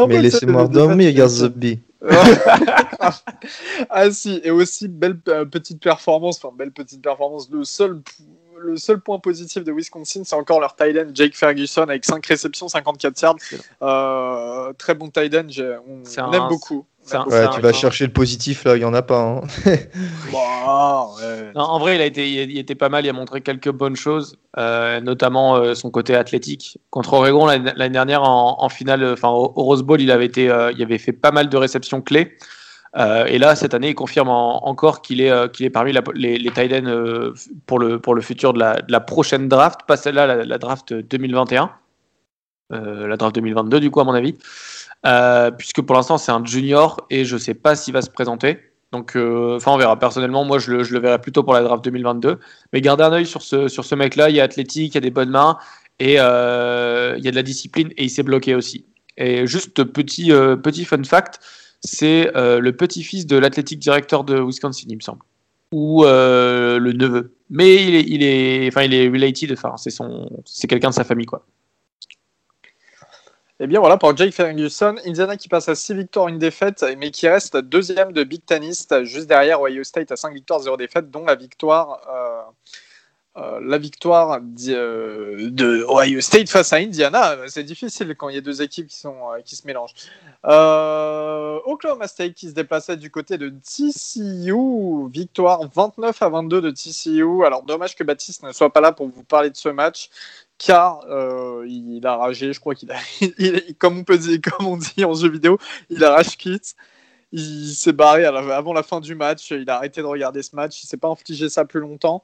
Mais laissez-moi dormir, Gazobi. ah si, et aussi belle euh, petite performance, enfin belle petite performance. Le seul, le seul point positif de Wisconsin, c'est encore leur tight end Jake Ferguson avec 5 réceptions, 54 yards. Euh, très bon tight end, on aime beaucoup ouais, tu vas chercher le positif là, il y en a pas. Hein. Bah, non, en vrai, il a été, il était pas mal. Il a montré quelques bonnes choses, euh, notamment euh, son côté athlétique. Contre Oregon l'année dernière en, finale, enfin au, Rose Bowl, il avait été, euh, il avait fait pas mal de réceptions clés. et là, cette année, il confirme encore qu'il est, qu'il est parmi les, les tight ends pour le pour le futur de la, de la prochaine draft, pas celle-là, la, la, draft 2021, la draft 2022 du coup à mon avis. Euh, puisque pour l'instant c'est un junior et je sais pas s'il va se présenter. Donc, euh, enfin, on verra. Personnellement, moi, je le, verrai plutôt pour la draft 2022. Mais gardez un œil sur ce, sur ce mec-là. Il a athlétique, il a des bonnes mains et euh, il y a de la discipline et il s'est bloqué aussi. Et juste petit, petit fun fact, c'est le petit-fils de l'athlétique directeur de Wisconsin, il me semble, ou le neveu. Mais il est, il est, enfin, il est related. Enfin, c'est son, c'est quelqu'un de sa famille, quoi. Eh bien voilà, pour Jake Ferguson, Indiana qui passe à 6 victoires, une défaite, mais qui reste deuxième de Big Tenist, juste derrière Ohio State à 5 victoires, 0 défaites, dont la victoire, euh, euh, la victoire euh, de Ohio State face à Indiana. C'est difficile quand il y a deux équipes qui, sont, qui se mélangent. Oklahoma State qui se déplaçait du côté de TCU, victoire 29 à 22 de TCU. Alors dommage que Baptiste ne soit pas là pour vous parler de ce match car euh, il a ragé, je crois qu'il a, comme on peut dire, comme on dit en jeu vidéo, il a rage quit. Il s'est barré avant la fin du match. Il a arrêté de regarder ce match. Il s'est pas infligé ça plus longtemps.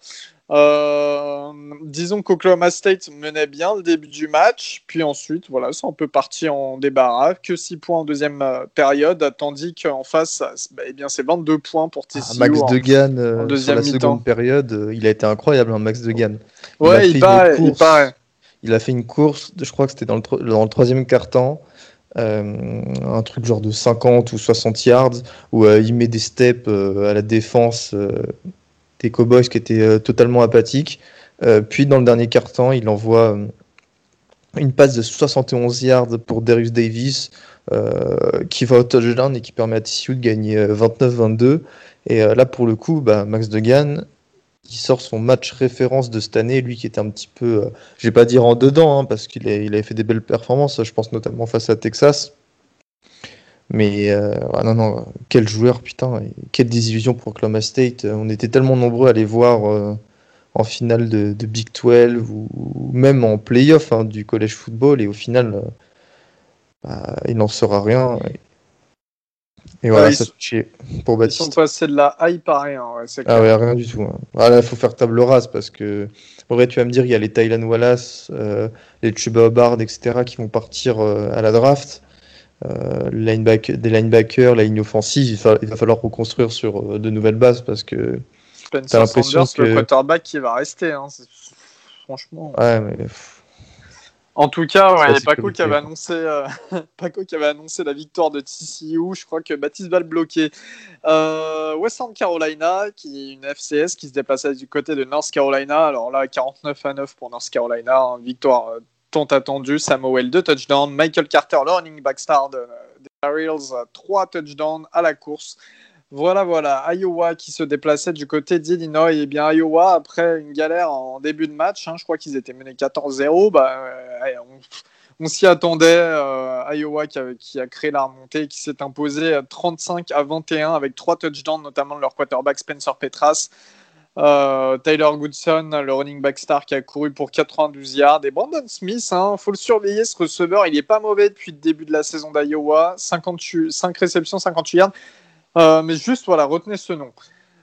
Euh, disons qu'Oklahoma State menait bien le début du match, puis ensuite, voilà, c'est un peu parti en débarras, que 6 points en deuxième euh, période, tandis qu'en face, bah, eh bien, c'est 22 points pour TCU. Ah, Max Degan, en, deuxième la seconde période, il a été incroyable, hein, Max Degan. Ouais, il, paraît, il paraît. Il a fait une course, je crois que c'était dans le, troisième quart-temps, euh, un truc genre de 50 ou 60 yards, où euh, il met des steps euh, à la défense des Cowboys qui étaient totalement apathiques. puis dans le dernier quart-temps, il envoie une passe de 71 yards pour Darius Davis, qui va au touchdown et qui permet à TCU de gagner 29-22. Et là, pour le coup, bah, Max Degan, qui sort son match référence de cette année, lui qui était un petit peu, euh, je vais pas dire en dedans, hein, parce qu'il il avait fait des belles performances, je pense notamment face à Texas. Mais euh, ah non, non, quel joueur, putain, quelle désillusion pour Oklahoma State. On était tellement nombreux à les voir euh, en finale de, Big 12 ou, même en playoff hein, du college football, et au final, bah, il n'en sera rien. Et voilà, ça pour Baptiste. Ils sont passés de la hype à rien. Ouais, ah ouais, rien du tout. Hein. Voilà, il faut faire table rase parce que, en vrai, tu vas me dire, il y a les Thailand Wallace, euh, les Chuba Hubbard, etc., qui vont partir euh, à la draft. Euh, linebacker, des linebackers, la ligne offensive, il, va falloir reconstruire sur euh, de nouvelles bases parce que. Spencer l'impression que le quarterback qui va rester. Hein, franchement. Ouais, mais. En tout cas, ouais, Paco, qui avait annoncé, euh, Paco qui avait annoncé la victoire de TCU. Je crois que Baptiste va le bloquer. Euh, Western Carolina, qui est une FCS qui se déplaçait du côté de North Carolina. Alors là, 49 à 9 pour North Carolina. Hein, victoire euh, tant attendue. Samuel, 2 touchdowns. Michael Carter, le running back star des Ariels, 3 touchdowns à la course. Voilà, voilà. Iowa qui se déplaçait du côté d'Illinois. Et eh bien, Iowa, après une galère en début de match, hein, je crois qu'ils étaient menés 14-0, bah, euh, on, s'y attendait. Euh, Iowa qui a, créé la remontée, qui s'est imposé 35 à 21 avec trois touchdowns, notamment de leur quarterback Spencer Petras. Euh, Tyler Goodson, le running back star qui a couru pour 92 yards. Et Brandon Smith, il hein, faut le surveiller, ce receveur, il n'est pas mauvais depuis le début de la saison d'Iowa. 5 réceptions, 58 yards. Euh, mais juste, voilà, retenez ce nom.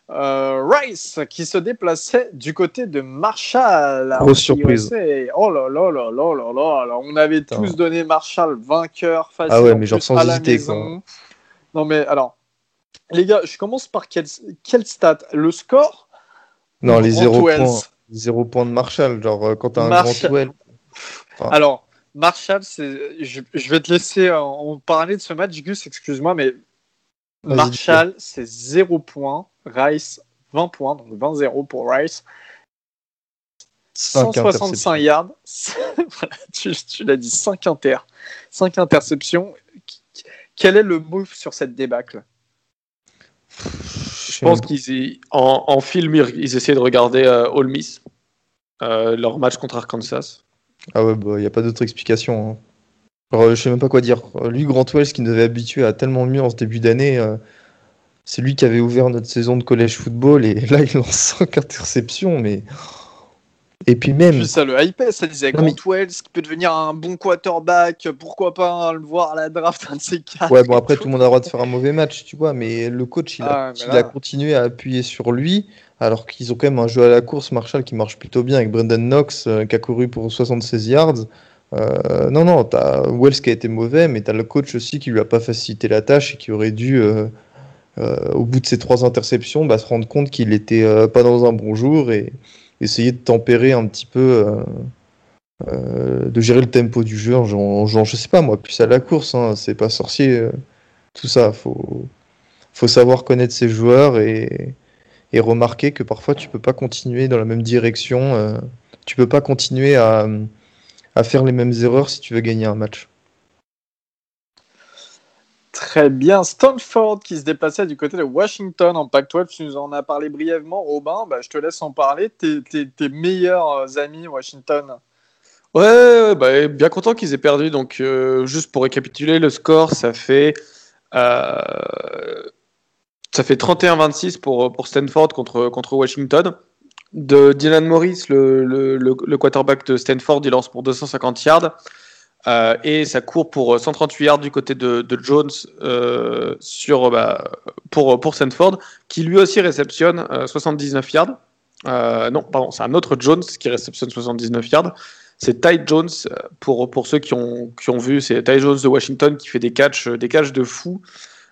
Euh, Rice qui se déplaçait du côté de Marshall. Grosse surprise. Oh là là là là là là. on avait tous donné Marshall vainqueur face Ah ouais, mais genre sans hésiter. Non mais alors, les gars, je commence par quel, quel stat? Le score? Non, les 0 points. 0 points de Marshall, genre euh, quand t'as un grand duel. Alors, Marshall, je, je, vais te laisser en parler de ce match, Gus, excuse-moi, mais Marshall, c'est 0 points. Rice, 20 points, donc 20-0 pour Rice. 165 yards. tu, l'as dit, 5 inter. 5 interceptions. Quel est le move sur cette débâcle? Je pense qu'ils en, film, ils essaient de regarder euh, All Miss, euh, leur match contre Arkansas. Ah ouais, il bah, n'y a pas d'autre explication. Hein. Je je sais même pas quoi dire. Lui, Grant Wells, qui nous avait habitué à tellement mieux en ce début d'année, euh, c'est lui qui avait ouvert notre saison de collège football et là, il lance 5 interceptions, mais. Et puis même. ça, le hype, ça disait Grant Wells qui peut devenir un bon quarterback, pourquoi pas le voir à la draft, un de ces quatre. Ouais, bon, après, tout le monde a le droit de faire un mauvais match, tu vois, mais le coach, il, a, ah, a continué à appuyer sur lui, alors qu'ils ont quand même un jeu à la course, Marshall, qui marche plutôt bien avec Brendan Knox, euh, qui a couru pour 76 yards. Euh, non, non, t'as Wells qui a été mauvais, mais t'as le coach aussi qui lui a pas facilité la tâche et qui aurait dû, euh, euh, au bout de ces trois interceptions, bah, se rendre compte qu'il était pas dans un bon jour et essayer de tempérer un petit peu, de gérer le tempo du jeu. Genre, je sais pas, moi, plus à la course, hein, c'est pas sorcier, tout ça. Faut, faut savoir connaître ses joueurs et, et, remarquer que parfois tu peux pas continuer dans la même direction. tu peux pas continuer à à faire les mêmes erreurs si tu veux gagner un match. Très bien. Stanford qui se déplaçait du côté de Washington en Pac-12. Tu nous en as parlé brièvement. Robin, bah, je te laisse en parler. Tes, tes, meilleurs euh, amis Washington Ouais, bah, bien content qu'ils aient perdu. Donc, euh, juste pour récapituler, le score, ça fait, euh, ça fait 31-26 pour, pour Stanford contre, contre Washington. De Dylan Morris, le, quarterback de Stanford, il lance pour 250 yards. Euh, et ça court pour 138 yards du côté de, Jones euh, bah, pour, Sanford, qui lui aussi réceptionne 79 euh, yards. non, pardon, c'est un autre Jones qui réceptionne 79 yards. C'est Ty Jones, pour, pour ceux qui ont, qui vu, c'est Ty Jones de Washington qui fait des catchs, des catchs de fou.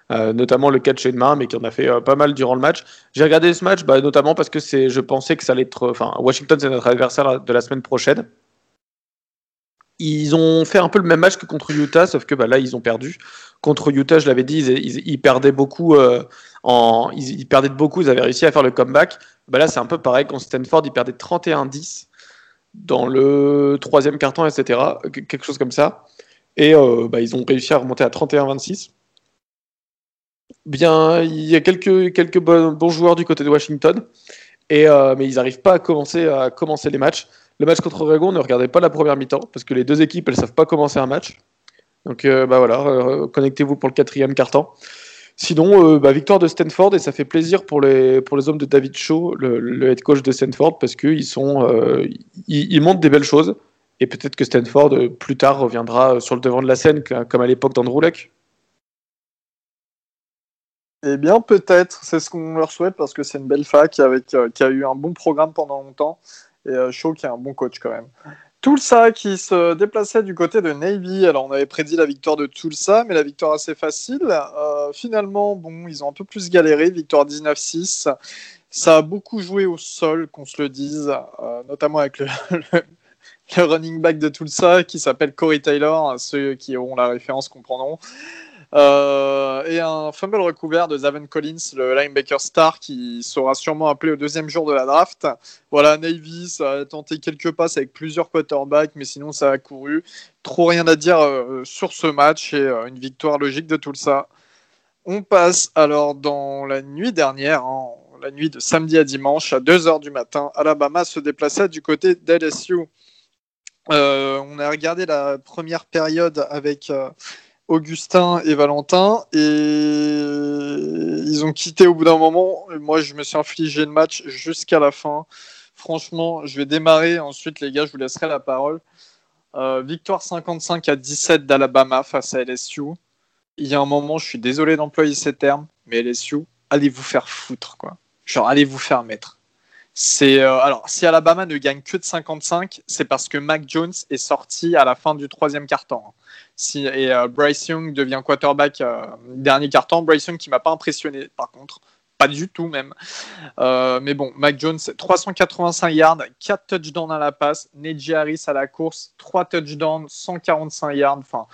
Notamment le catch de main, mais qui en a fait pas mal durant le match. J'ai regardé ce match, bah, notamment parce que je pensais que ça allait être, enfin, Washington c'est notre adversaire de la semaine prochaine. Ils ont fait un peu le même match que contre Utah, sauf que bah, là, ils ont perdu. Contre Utah, je l'avais dit, ils, perdaient beaucoup. Euh, en, ils, perdaient beaucoup, ils avaient réussi à faire le comeback. Bah, là, c'est un peu pareil. Contre Stanford, ils perdaient 31-10 dans le troisième carton, etc. Quelque chose comme ça. Et euh, bah, ils ont réussi à remonter à 31-26. Bien, il y a quelques, quelques bons, joueurs du côté de Washington, et, euh, mais ils n'arrivent pas à commencer, à commencer les matchs. Le match contre Oregon, ne regardez pas la première mi-temps, parce que les deux équipes, elles savent pas commencer un match. Donc euh, bah voilà, connectez-vous pour le quatrième quart-temps. Sinon, euh, bah, victoire de Stanford et ça fait plaisir pour les, pour les hommes de David Shaw, le, head coach de Stanford, parce qu'ils sont, ils, montrent des belles choses. Et peut-être que Stanford, plus tard, reviendra sur le devant de la scène, comme à l'époque d'Andrew. Eh bien, peut-être, c'est ce qu'on leur souhaite, parce que c'est une belle fac avec, qui a eu un bon programme pendant longtemps et euh, Shaw qui est un bon coach quand même. Tulsa qui se déplaçait du côté de Navy. Alors on avait prédit la victoire de Tulsa, mais la victoire assez facile. Euh, finalement, bon, ils ont un peu plus galéré. Victoire 19-6. Ça a beaucoup joué au sol, qu'on se le dise, euh, notamment avec le, le, running back de Tulsa qui s'appelle Corey Taylor. Ceux qui auront la référence comprendront. Euh, et un fumble recouvert de Zaven Collins, le linebacker star, qui sera sûrement appelé au deuxième jour de la draft. Voilà, Navy, ça a tenté quelques passes avec plusieurs quarterbacks, mais sinon ça a couru. Trop rien à dire euh, sur ce match et euh, une victoire logique de tout ça. On passe alors dans la nuit dernière, hein, la nuit de samedi à dimanche, à 2h du matin. Alabama se déplaçait du côté d'LSU. on a regardé la première période avec Augustin et Valentin et ils ont quitté au bout d'un moment. Moi, je me suis infligé le match jusqu'à la fin. Franchement, je vais démarrer. Ensuite, les gars, je vous laisserai la parole. Euh, victoire 55 à 17 d'Alabama face à LSU. Il y a un moment, je suis désolé d'employer ces termes, mais LSU, allez vous faire foutre, quoi. Genre, allez vous faire mettre. C'est euh, alors si Alabama ne gagne que de 55, c'est parce que Mac Jones est sorti à la fin du troisième quart-temps. Si, et euh, Bryce Young devient quarterback euh, dernier quart-temps. Bryce Young qui m'a pas impressionné par contre, pas du tout même. mais bon, Mac Jones 385 yards, 4 touchdowns à la passe, Neji Harris à la course, 3 touchdowns, 145 yards. Enfin,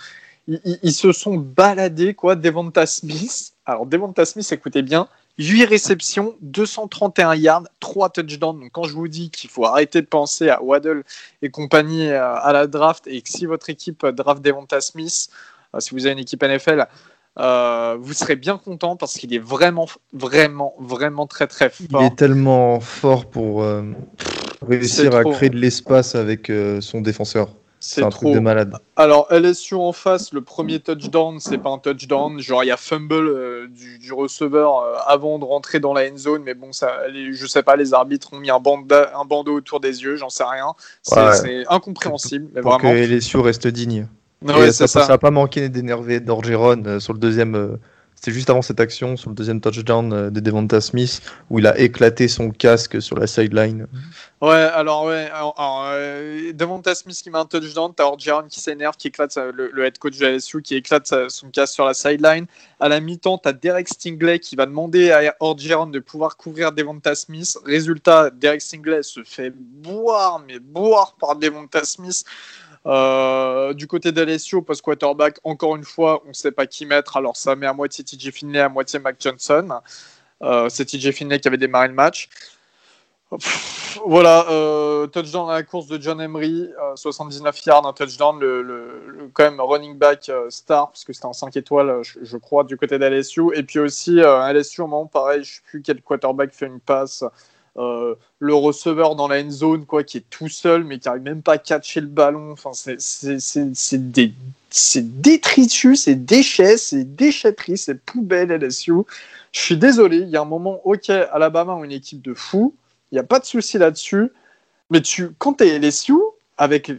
ils, ils, se sont baladés quoi. Devonta Smith. Alors Devonta Smith, écoutez bien. 8 réceptions, 231 yards, 3 touchdowns. Donc quand je vous dis qu'il faut arrêter de penser à Waddle et compagnie euh, à la draft et que si votre équipe draft Devonta Smith, euh, si vous avez une équipe NFL, euh, vous serez bien content parce qu'il est vraiment, vraiment, vraiment très, très fort. Il est tellement fort pour réussir à créer de l'espace avec son défenseur. C'est de malade. Alors, LSU en face, le premier touchdown, c'est pas un touchdown. Genre, il y a fumble euh, du, receveur euh, avant de rentrer dans la end zone. Mais bon, ça, je sais pas, les arbitres ont mis un, un bandeau autour des yeux, j'en sais rien. C'est incompréhensible. Mais pour que LSU reste digne. ça, ça. ça a pas manqué d'énerver Dorgeron euh, sur le deuxième c'était juste avant cette action, sur le deuxième touchdown euh, de Devonta Smith, où il a éclaté son casque sur la sideline. Ouais, alors, ouais, euh, Devonta Smith qui met un touchdown, t'as Orgeron qui s'énerve, qui éclate le, head coach de LSU, qui éclate son casque sur la sideline. À la mi-temps, t'as Derek Stingley qui va demander à Orgeron de pouvoir couvrir Devonta Smith. Résultat, Derek Stingley se fait boire, mais boire par Devonta Smith. Euh, du côté d'Alessio, post quarterback, encore une fois, on ne sait pas qui mettre. Alors ça met à moitié TJ Finley, à moitié Mac Johnson. Euh, c'est TJ Finley qui avait démarré le match. Voilà, euh, touchdown à la course de John Emery, 79 yards, un touchdown, le, quand même running back star, parce que c'était en 5 étoiles, je, crois, du côté d'LSU. Et puis aussi, LSU, au moment pareil, je ne sais plus quel quarterback fait une passe. Le receveur dans la end zone, quoi, qui est tout seul, mais qui n'arrive même pas à catcher le ballon. Enfin, c'est des c'est détritus, c'est déchets, c'est déchetterie, c'est poubelle LSU. Je suis désolé, il y a un moment, ok, Alabama ont une équipe de fous, il n'y a pas de souci là-dessus, mais tu, quand tu es LSU, avec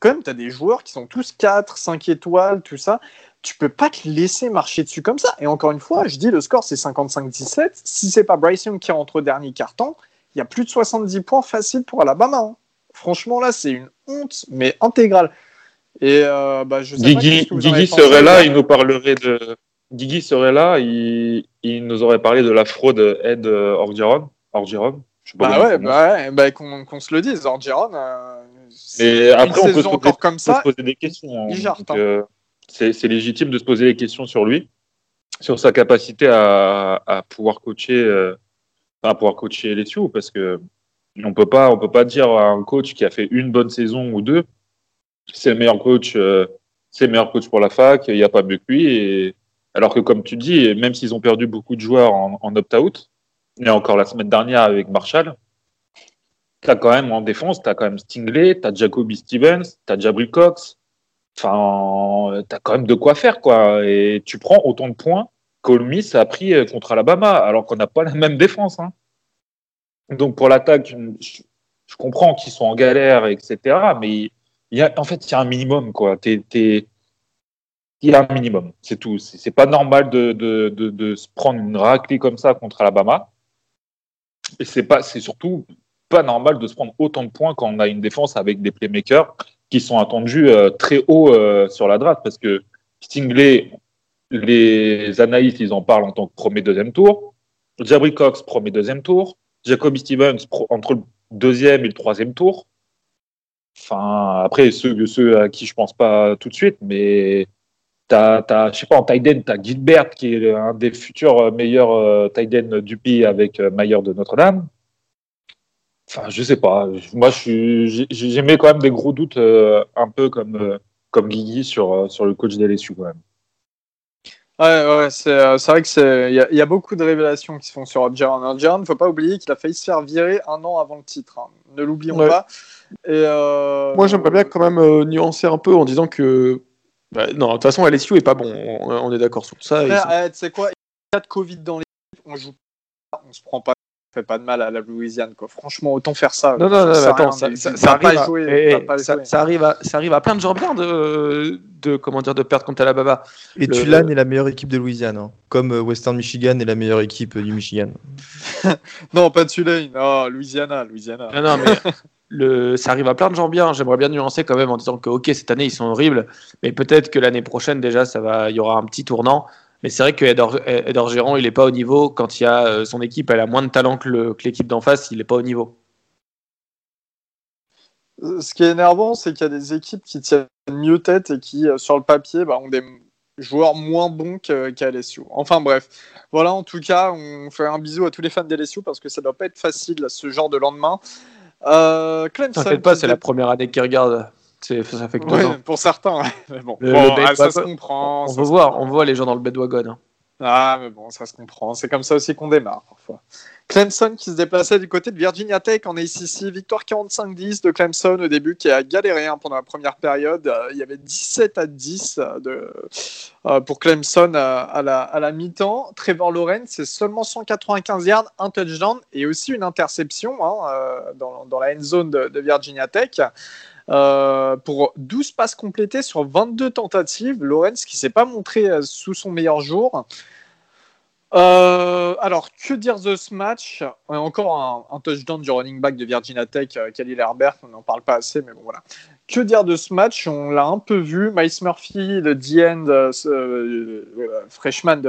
quand même, tu as des joueurs qui sont tous 4, 5 étoiles, tout ça, tu peux pas te laisser marcher dessus comme ça. Et encore une fois, je dis, le score c'est 55-17. Si c'est pas Bryce Young qui rentre au dernier carton, il y a plus de 70 points faciles pour Alabama. Hein. Franchement, là, c'est une honte, mais intégrale. Et euh, bah, je sais Guigui, Guigui serait là, il nous parlerait de. Guigui serait là, il, il nous aurait parlé de la fraude Ed euh, Orgeron. Orgeron bah ouais, bah ouais, bah qu'on se le dise, Orgeron. Euh, Mais après, on peut, se poser, comme ça, se poser des questions. Hein. Euh, c'est légitime de se poser des questions sur lui, sur sa capacité à, à pouvoir coacher, euh, à pouvoir coacher les Sioux, parce que on peut pas, on peut pas dire à un coach qui a fait une bonne saison ou deux c'est le meilleur coach, euh, c'est le meilleur coach pour la fac, il n'y a pas mieux que lui. Et... Alors que, comme tu dis, même s'ils ont perdu beaucoup de joueurs en, opt-out, et encore la semaine dernière avec Marshall, tu as quand même en défense, tu as quand même Stingley, tu as Jacoby Stevens, tu as Jabril Cox. Enfin, tu as quand même de quoi faire, quoi. Et tu prends autant de points Miss a pris euh, contre Alabama, alors qu'on n'a pas la même défense. Hein. Donc, pour l'attaque, je, comprends qu'ils sont en galère, etc. Mais en fait, il y a un minimum, il y a un minimum, c'est tout. C'est pas normal de, se prendre une raclée comme ça contre Alabama. Et c'est pas, c'est surtout pas normal de se prendre autant de points quand on a une défense avec des playmakers qui sont attendus euh, très haut euh, sur la draft parce que Stingley, les analystes, ils en parlent en tant que premier deuxième tour. Jabri Cox, premier deuxième tour. Jacoby Stevens, entre le deuxième et le troisième tour. Enfin, après, ceux, à qui je pense pas tout de suite, mais t'as, as, je sais pas, en Tiden, t'as Gilbert qui est un des futurs meilleurs euh, Tiden du pays avec euh, Mayer de Notre-Dame. Enfin, je sais pas. Moi, j'ai mis quand même des gros doutes, euh, un peu comme, euh, comme Guigui sur, sur le coach d'LSU quand même. Ouais, ouais c'est vrai qu'il y, y, a beaucoup de révélations qui se font sur Jaron. il ne faut pas oublier qu'il a failli se faire virer un an avant le titre. Hein. Ne l'oublions pas. Et euh... Moi, j'aimerais bien quand même euh, nuancer un peu en disant que. Bah, non, de toute façon, LSU est pas bon. On, est d'accord sur ça. tu sais quoi? Il y a de Covid dans l'équipe, on joue pas, on se prend pas fait pas de mal à la Louisiane quoi. Franchement, autant faire ça. Non non non, attends, ça, arrive à, ça, arrive à, ça arrive à plein de gens bien de, de comment dire de perdre contre Alabama. Et Tulane est la meilleure équipe de Louisiane, hein. comme euh, Western Michigan est la meilleure équipe du Michigan. non, pas Tulane, Louisiana, Louisiana. Non non mais le, ça arrive à plein de gens bien. J'aimerais bien nuancer quand même en disant que, ok, cette année, ils sont horribles, mais peut-être que l'année prochaine, déjà, ça va, il y aura un petit tournant. Mais c'est vrai que Ed Orgeron, il n'est pas au niveau. Quand il y a euh, son équipe, elle a moins de talent que l'équipe d'en face, il n'est pas au niveau. Euh, ce qui est énervant, c'est qu'il y a des équipes qui tiennent mieux tête et qui, euh, sur le papier, bah, ont des joueurs moins bons qu'à LSU. Enfin bref, voilà, en tout cas, on fait un bisou à tous les fans d'LSU parce que ça ne doit pas être facile ce genre de lendemain. Euh, T'inquiète pas, c'est la première année qu'ils regardent. Ça fait que pour certains, bon. Ah, ça se comprend. On, veut voir, on voit les gens dans le bedwagon. Hein. Ah, mais bon, ça se comprend. C'est comme ça aussi qu'on démarre parfois. Clemson qui se déplaçait du côté de Virginia Tech en ACC. Victoire 45-10 de Clemson au début qui a galéré hein, pendant la première période. Euh, il y avait 17 à 10 euh, de, euh, pour Clemson à la, à la mi-temps. Trevor Lawrence, c'est seulement 195 yards, un touchdown et aussi une interception hein, dans, dans, la end zone de, de Virginia Tech. Euh, pour 12 passes complétées sur 22 tentatives. Lorenz qui s'est pas montré euh, sous son meilleur jour. Euh, alors, que dire de ce match? Encore un, touchdown du running back de Virginia Tech, Khalil Herbert, on n'en parle pas assez, mais bon voilà. Que dire de ce match? On l'a un peu vu. Miles Murphy, le D-end, freshman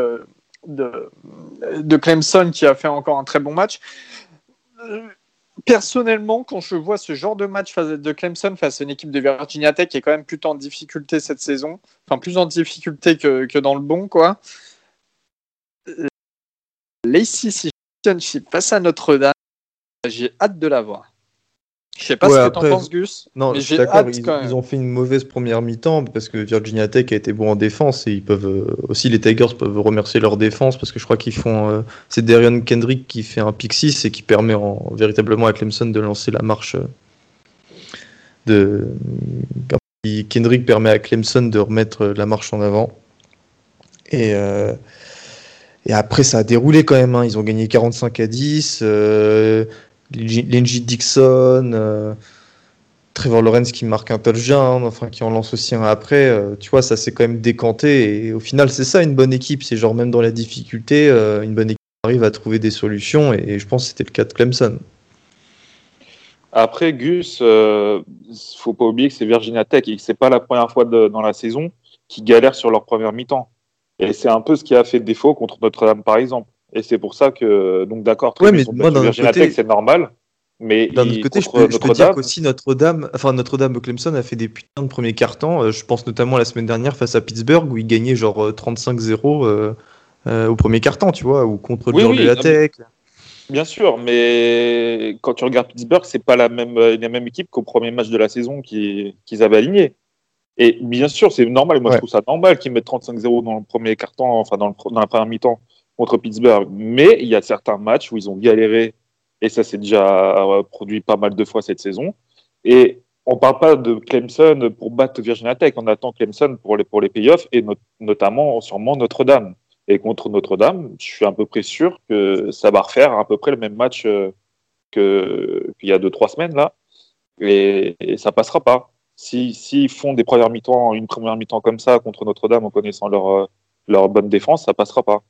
de, Clemson, qui a fait encore un très bon match personnellement, quand je vois ce genre de match de Clemson face à une équipe de Virginia Tech qui est quand même plutôt en difficulté cette saison, enfin plus en difficulté que, dans le bon, quoi. L'ACC Championship face à Notre-Dame, j'ai hâte de la voir. Je sais pas ce que t'en penses, Gus. Non, mais j'ai d'accord. Ils, ils, ont fait une mauvaise première mi-temps parce que Virginia Tech a été bon en défense et ils peuvent euh, aussi les Tigers peuvent remercier leur défense parce que je crois qu'ils font. Euh, c'est Darian Kendrick qui fait un pick 6 et qui permet en, véritablement à Clemson de lancer la marche. Euh, de Kendrick permet à Clemson de remettre la marche en avant et et après, ça a déroulé quand même. Hein. Ils ont gagné 45 à 10. Lenji Dixon, euh, Trevor Lawrence qui marque un touchdown, enfin qui en lance aussi un après. Euh, tu vois, ça s'est quand même décanté. Et au final, c'est ça une bonne équipe. C'est genre même dans la difficulté, euh, une bonne équipe arrive à trouver des solutions. Et, je pense que c'était le cas de Clemson. Après, Gus, ne faut pas oublier que c'est Virginia Tech et que c'est pas la première fois dans la saison qu'ils galèrent sur leur première mi-temps. Et c'est un peu ce qui a fait défaut contre Notre-Dame, par exemple. Et c'est pour ça que, donc d'accord, ouais, mais moi, d'un côté, c'est normal. Mais d'un autre côté, je peux, je peux dire qu'aussi Notre-Dame, enfin Notre-Dame Clemson a fait des putains de premiers cartons. Euh, je pense notamment la semaine dernière face à Pittsburgh où ils gagnaient genre 35-0 euh, euh, au premier carton, tu vois, ou contre oui, oui, la Tech. Bien sûr, mais quand tu regardes Pittsburgh, c'est pas la même, la même équipe qu'au premier match de la saison qu'ils avaient aligné. Et bien sûr, c'est normal. Moi, je trouve ça normal qu'ils mettent 35-0 dans le premier carton, enfin dans, le, dans la première mi-temps contre Pittsburgh. Mais il y a certains matchs où ils ont galéré, et ça s'est déjà euh, produit pas mal de fois cette saison. Et on ne parle pas de Clemson pour battre Virginia Tech, on attend Clemson pour les, pour les payoffs, et notamment sûrement Notre-Dame. Et contre Notre-Dame, je suis à peu près sûr que ça va refaire à peu près le même match euh, qu'il y a deux, trois semaines là. Et, ça passera pas. S'ils si, font des premières mi-temps, une première mi-temps comme ça contre Notre-Dame en connaissant leur, euh, leur bonne défense, ça passera pas.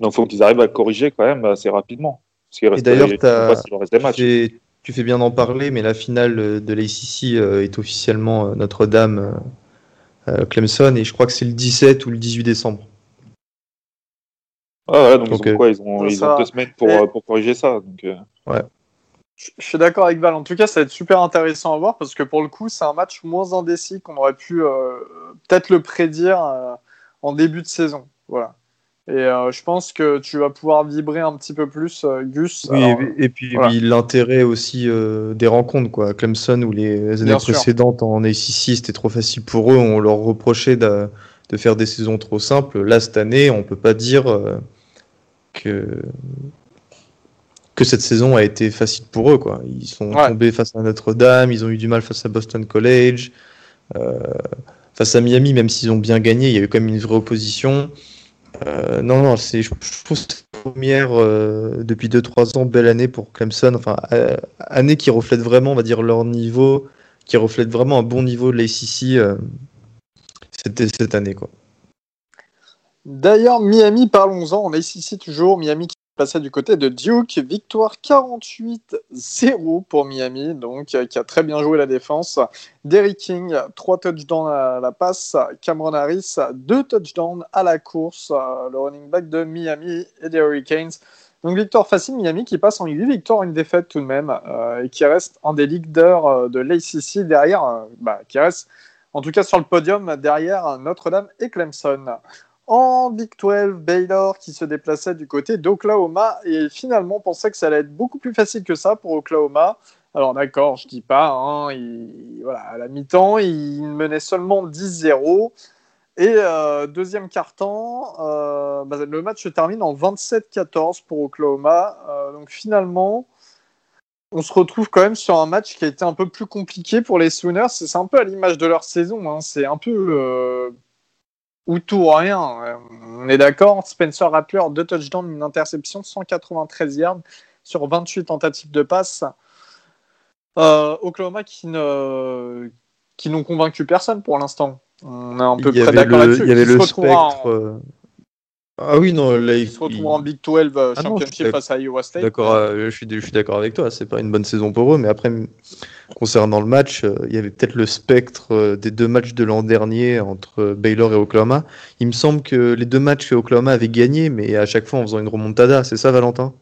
Donc il faut qu'ils arrivent à le corriger quand même assez rapidement. et d'ailleurs, tu fais bien d'en parler, mais la finale de l'ACC euh, est officiellement euh, Notre-Dame euh, Clemson et je crois que c'est le 17 ou le 18 décembre. Ah ouais, donc, ils, ont quoi? Ils ont, ils ont deux semaines pour, pour corriger ça. Donc, ouais. Je suis d'accord avec Val. En tout cas, ça va être super intéressant à voir parce que pour le coup, c'est un match moins indécis qu'on aurait pu peut-être le prédire en début de saison. Voilà. Et euh, je pense que tu vas pouvoir vibrer un petit peu plus, euh, Gus. Oui, et, puis, l'intérêt aussi euh, des rencontres, quoi. Clemson, ou les années précédentes en ACC, c'était trop facile pour eux. On leur reprochait de, de, faire des saisons trop simples. Là, cette année, on peut pas dire que que cette saison a été facile pour eux, quoi. Ils sont tombés face à Notre-Dame, ils ont eu du mal face à Boston College, face à Miami, même s'ils ont bien gagné, il y a eu quand même une vraie opposition. Euh, non, non, c'est, je, trouve la première euh, depuis 2-3 ans belle année pour Clemson. Enfin, euh, année qui reflète vraiment, on va dire, leur niveau, qui reflète vraiment un bon niveau de l'ACC c'était cette année. D'ailleurs, Miami, parlons-en. En ACC toujours, Miami qui passait du côté de Duke. Victoire 48-0 pour Miami, donc qui a très bien joué la défense. Derrick King, 3 touchdowns à la passe. Cameron Harris, 2 touchdowns à la course. Le running back de Miami et des Hurricanes. Donc victoire facile, Miami qui passe en 8 victoires, une défaite tout de même, euh, et qui reste un des leaders euh, de l'ACC derrière, euh, bah, qui reste en tout cas sur le podium derrière Notre-Dame et Clemson en Big 12, Baylor qui se déplaçait du côté d'Oklahoma et finalement pensait que ça allait être beaucoup plus facile que ça pour Oklahoma. Alors d'accord, je dis pas, hein, à la mi-temps, il menait seulement 10-0. Et euh, deuxième quart-temps, euh, bah, le match se termine en 27-14 pour Oklahoma. Euh, donc finalement, on se retrouve quand même sur un match qui a été un peu plus compliqué pour les Sooners. C'est un peu à l'image de leur saison. Hein. C'est un peu ou tout ou rien. On est d'accord. Spencer Rattler, deux touchdowns, une interception, 193 yards sur 28 tentatives de passe. Euh, Oklahoma qui ne qui n'ont convaincu personne pour l'instant. On est un peu près d'accord là-dessus. Il y avait le spectre. Euh, ah oui, non, là, il se retrouve en Big 12 euh, ah Championship face à Iowa State. D'accord, euh, je suis, je suis d'accord avec toi. C'est pas une bonne saison pour eux, mais après, concernant le match, euh, il y avait peut-être le spectre des deux matchs de l'an dernier entre Baylor et Oklahoma. Il me semble que les deux matchs que Oklahoma avait gagné, mais à chaque fois en faisant une remontada. C'est ça, Valentin?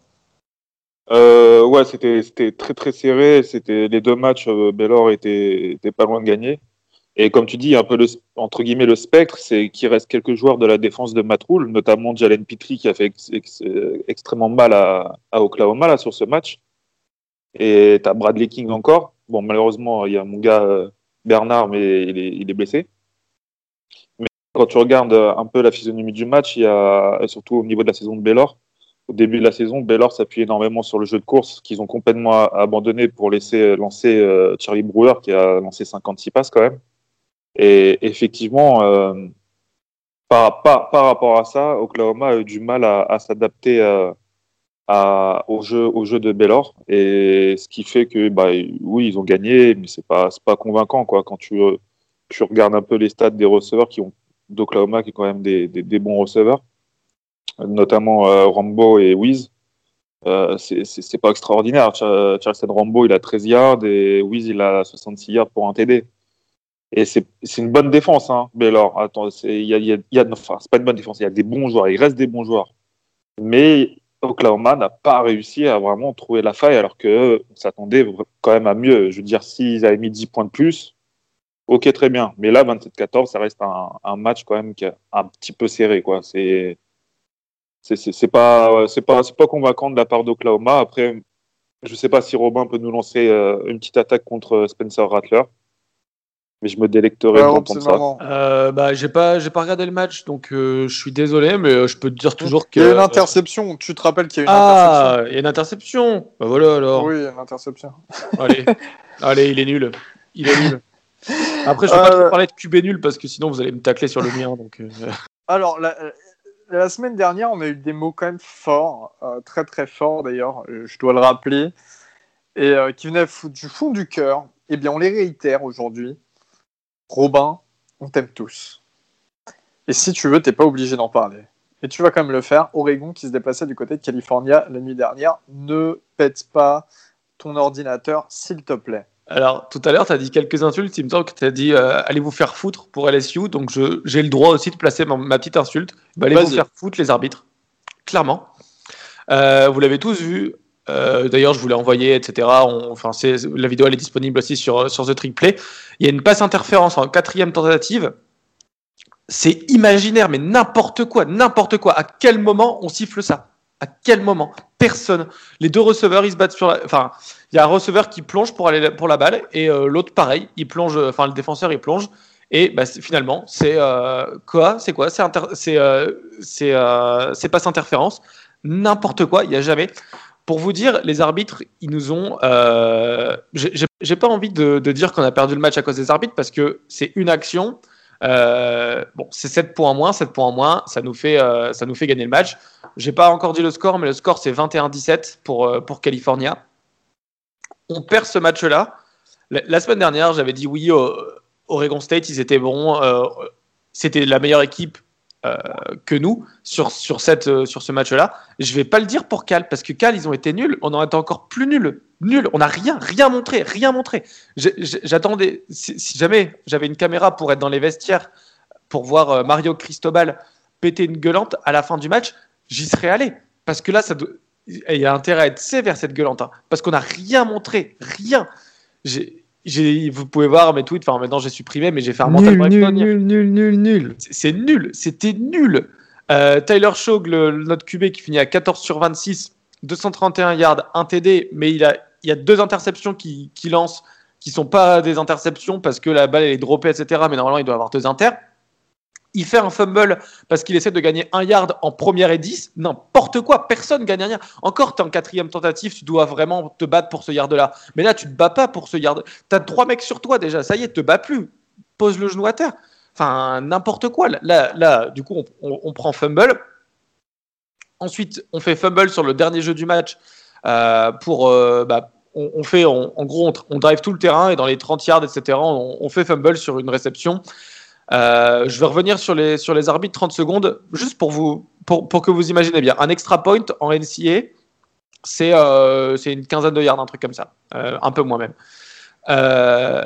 Ouais, c'était très très serré. C'était les deux matchs. Baylor était, était pas loin de gagner. Et comme tu dis, un peu le, entre guillemets le spectre, c'est qu'il reste quelques joueurs de la défense de Matroul, notamment Jalen Petrie qui a fait extrêmement mal à, Oklahoma sur ce match. Et tu as Bradley King encore. Bon, malheureusement, il y a mon gars Bernard, mais il est, blessé. Mais quand tu regardes un peu la physionomie du match, il y a surtout au niveau de la saison de Baylor, au début de la saison, Baylor s'appuie énormément sur le jeu de course qu'ils ont complètement abandonné pour laisser lancer euh, Charlie Brewer qui a lancé 56 passes quand même. Et effectivement, euh, par, par, rapport à ça, Oklahoma a eu du mal à, s'adapter euh, au, jeu, au jeu de Baylor. Et ce qui fait que, bah, oui, ils ont gagné, mais c'est pas, pas convaincant quoi. Quand tu, tu regardes un peu les stats des receveurs qui ont d'Oklahoma, qui ont quand même des, des, des bons receveurs notamment euh, Rambo et Wiz. Euh, c'est pas extraordinaire. Charleston Rambo, il a 13 yards et Wiz, il a 66 yards pour un TD. Et c'est une bonne défense, hein, alors Attends, c'est y a, enfin, pas une bonne défense, il y a des bons joueurs, il reste des bons joueurs. Mais Oklahoma n'a pas réussi à vraiment trouver la faille alors qu'on s'attendait quand même à mieux. Je veux dire, s'ils avaient mis 10 points de plus, ok, très bien. Mais là, 27-14, ça reste un, match quand même qui est un petit peu serré. quoi. C'est c'est pas c'est pas c'est pas convaincant de la part d'Oklahoma. Après, je sais pas si Robin peut nous lancer euh, une petite attaque contre Spencer Rattler. Mais je me délecterai ouais, de ça. Euh, bah, j'ai pas, j'ai pas regardé le match, donc euh, je suis désolé, mais je peux te dire toujours qu'il y a une interception. Tu te rappelles qu'il y a une ah, interception Ah, il y a une interception. Bah voilà alors. Oui, il y a une interception. Allez, allez, il est nul. Il est nul. Après, je vais pas trop parler de QB nul parce que sinon vous allez me tacler sur le mien. Donc. Alors, la, la semaine dernière, on a eu des mots quand même forts, euh, très très forts d'ailleurs, euh, je dois le rappeler, et euh, qui venaient du fond du cœur. Eh bien, on les réitère aujourd'hui. Robin, on t'aime tous. Et si tu veux, t'es pas obligé d'en parler. Et tu vas quand même le faire. Oregon qui se déplaçait du côté de California la nuit dernière. Ne pète pas ton ordinateur, s'il te plaît. Alors, tout à l'heure, tu as dit quelques insultes. Il me semble que tu as dit euh, allez vous faire foutre pour LSU. Donc, j'ai le droit aussi de placer ma, petite insulte. Bah, allez vous faire foutre, les arbitres. Clairement. Euh, vous l'avez tous vu. Euh, d'ailleurs, je vous l'ai envoyé, etc. enfin, la vidéo elle est disponible aussi sur, sur The Trick Play. Il y a une passe interférence en quatrième tentative. C'est imaginaire, mais n'importe quoi, n'importe quoi. À quel moment on siffle ça? À quel moment? Personne. Les deux receveurs, ils se battent sur la. Enfin, il y a un receveur qui plonge pour aller pour la balle et euh, l'autre pareil, il plonge, enfin le défenseur il plonge et bah, finalement c'est euh, quoi? C'est quoi? C'est euh, c'est pas interférence, n'importe quoi, il y a jamais. Pour vous dire, les arbitres, ils nous ont. J'ai pas envie de, dire qu'on a perdu le match à cause des arbitres parce que c'est une action. bon, c'est 7 points en moins, 7 points en moins, ça nous fait, ça nous fait gagner le match. J'ai pas encore dit le score, mais le score c'est 21-17 pour, pour California on perd ce match-là. La, semaine dernière, j'avais dit oui, Oregon State, ils étaient bons. Euh, c'était la meilleure équipe euh, que nous sur, sur, cette, euh, sur ce match-là. Je vais pas le dire pour Cal, parce que Cal, ils ont été nuls. On en été encore plus nuls. Nul. On n'a rien, rien montré, rien montré. J'attendais, si, jamais j'avais une caméra pour être dans les vestiaires, pour voir Mario Cristobal péter une gueulante à la fin du match, j'y serais allé. Parce que là, ça, il y a intérêt à être sévère cette gueulante, hein, parce qu'on n'a rien montré, rien. Vous pouvez voir mes tweets, enfin maintenant j'ai supprimé, mais j'ai fait un mental nul, nul, nul, nul, nul, C'est nul, c'était nul. Euh, Tyler Shaw, notre QB qui finit à 14 sur 26, 231 yards, 1 TD, mais il, a, il y a deux interceptions qui, qui lancent, qui sont pas des interceptions parce que la balle est droppée, etc. Mais normalement il doit avoir deux inters il fait un fumble parce qu'il essaie de gagner un yard en première et 10. N'importe quoi, personne gagne yard. Encore, tu es en quatrième tentative, tu dois vraiment te battre pour ce yard-là. Mais là, tu te bats pas pour ce yard. Tu as trois mecs sur toi déjà, ça y est, te bats plus. Pose le genou à terre. Enfin, n'importe quoi. Là, là, du coup, on, prend fumble. Ensuite, on fait fumble sur le dernier jeu du match euh, pour. Euh, bah, on, fait, en gros, on, drive tout le terrain et dans les 30 yards, etc., on fait fumble sur une réception. Euh, je vais revenir sur les, sur les arbitres 30 secondes, juste pour, vous, pour, pour que vous imaginez bien. Un extra point en NCA, c'est euh, une quinzaine de yards, un truc comme ça, euh, un peu moins même. Euh,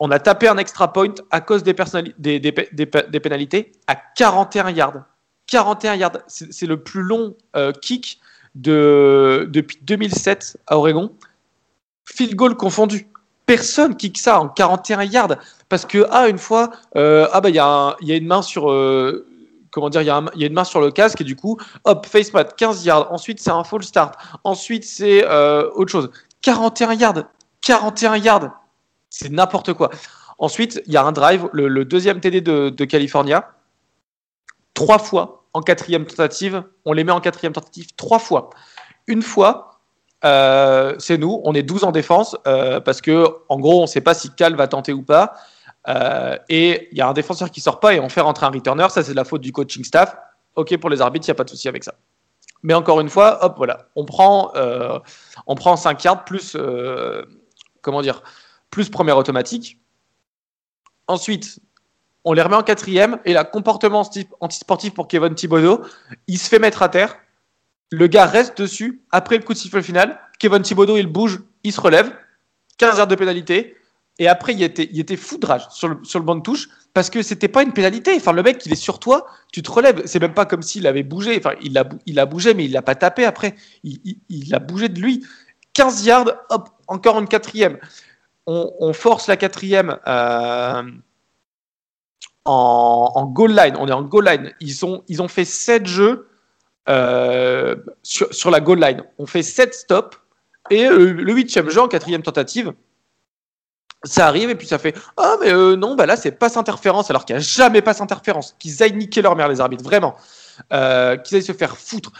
on a tapé un extra point à cause des, des, des, des, pénalités à 41 yards. 41 yards, c'est le plus long kick de, depuis 2007 à Oregon. Field goal confondu personne kick ça en 41 yards parce que ah une fois euh, ah bah il y, a une main sur comment dire il y, a une main sur le casque et du coup hop face mat 15 yards ensuite c'est un full start ensuite c'est euh, autre chose 41 yards. 41 yards. C'est n'importe quoi. Ensuite, il y a un drive, le, deuxième TD de, de, California. Trois fois en quatrième tentative. On les met en quatrième tentative trois fois. Une fois, euh, c'est nous, on est 12 en défense euh, parce que, en gros, on ne sait pas si Cal va tenter ou pas. Euh, et il y a un défenseur qui sort pas et on fait rentrer un returner. Ça, c'est la faute du coaching staff. Ok, pour les arbitres, il n'y a pas de souci avec ça. Mais encore une fois, hop, voilà, on prend, on prend 5 yards plus, comment dire, plus première automatique. Ensuite, on les remet en quatrième et la comportement antisportif pour Kevin Thibodeau, il se fait mettre à terre le gars reste dessus. Après le coup de sifflet final, Kevin Thibodeau, il bouge, il se relève. 15 heures de pénalité. Et après, il était, il sur le, banc de touche parce que c'était pas une pénalité. Enfin, le mec, il est sur toi, tu te relèves. C'est même pas comme s'il avait bougé. Il a, bougé, mais il l'a pas tapé après. Il, a bougé de lui. 15 yards, hop, encore une quatrième. On, force la quatrième euh, en, en, goal line. On est en goal line. Ils ont, ils ont fait 7 jeux euh, sur, la goal line. On fait 7 stops et euh, le huitième jeu en quatrième tentative, ça arrive et puis ça fait ah mais euh, non bah là c'est passe interférence alors qu'il n'y a jamais passe interférence qu'ils aillent niquer leur mère les arbitres vraiment. Qu'ils aillent se faire foutre.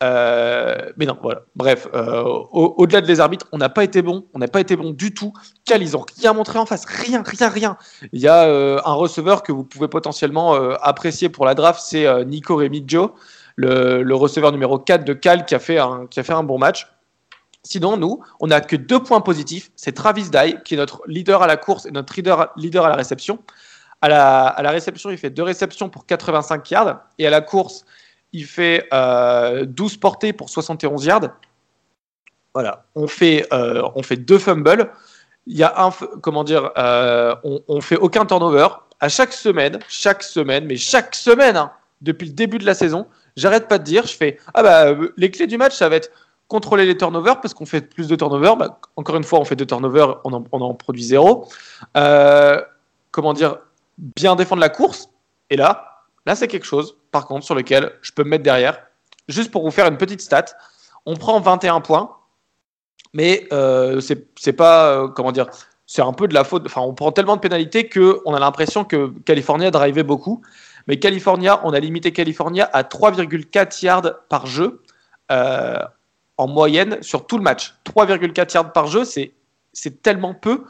Mais non voilà. Bref au-delà de les arbitres on n'a pas été bon. On n'a pas été bon du tout. Cal ils ont rien montré en face. Rien rien rien. Il y a un receveur que vous pouvez potentiellement apprécier pour la draft c'est Nico Remigio le, receveur numéro 4 de Cal qui a fait un, qui a fait un bon match. Sinon, nous, on n'a que deux points positifs. C'est Travis Dye, qui est notre leader à la course et notre leader, leader à la réception. À la, à la, réception, il fait deux réceptions pour 85 yards. Et à la course, il fait euh, 12 portées pour 71 yards. Voilà. On fait, euh, on fait deux fumbles. Il y a un, comment dire, euh, on, on fait aucun turnover. À chaque semaine, chaque semaine, mais chaque semaine, hein, depuis le début de la saison, J'arrête pas de dire, je fais ah bah euh, les clés du match, ça va être contrôler les turnovers parce qu'on fait plus de turnovers. Bah, encore une fois, on fait deux turnovers, on en, produit zéro. Euh, comment dire, bien défendre la course. Et là, là c'est quelque chose, par contre, sur lequel je peux me mettre derrière. Juste pour vous faire une petite stat, on prend 21 points, mais euh, c'est pas comment dire, c'est un peu de la faute. Enfin, on prend tellement de pénalités que on a l'impression que Californie a drivé beaucoup. Mais California, on a limité California à 3,4 yards par jeu euh, en moyenne sur tout le match. 3,4 yards par jeu, c'est, c'est tellement peu,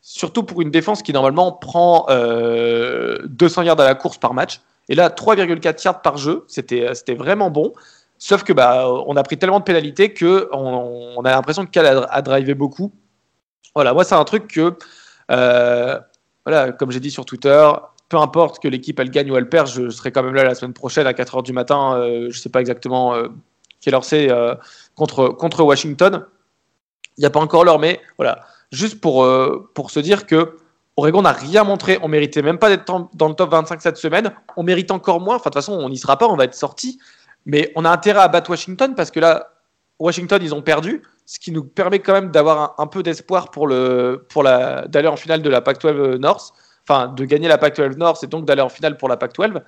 surtout pour une défense qui normalement prend 200 euh, yards à la course par match. Et là, 3,4 yards par jeu, c'était, c'était vraiment bon. Sauf que bah, on a pris tellement de pénalités que on, a l'impression que Cal a, drivé beaucoup. Voilà, moi c'est un truc que, euh, voilà, comme j'ai dit sur Twitter, peu importe que l'équipe elle gagne ou elle perd, je serai quand même là la semaine prochaine à 4h du matin. Euh, je ne sais pas exactement euh, quelle heure c'est euh, contre, contre Washington. Il n'y a pas encore l'heure, mais voilà. Juste pour, pour se dire que Oregon n'a rien montré. On méritait même pas d'être dans le top 25 cette semaine. On mérite encore moins. Enfin, de toute façon, on n'y sera pas, on va être sorti. Mais on a intérêt à battre Washington parce que là, Washington, ils ont perdu, ce qui nous permet quand même d'avoir un, peu d'espoir pour, le, pour la, d'aller en finale de la Pac-12 North enfin de gagner la Pac-12 Nord, c'est donc d'aller en finale pour la Pac-12.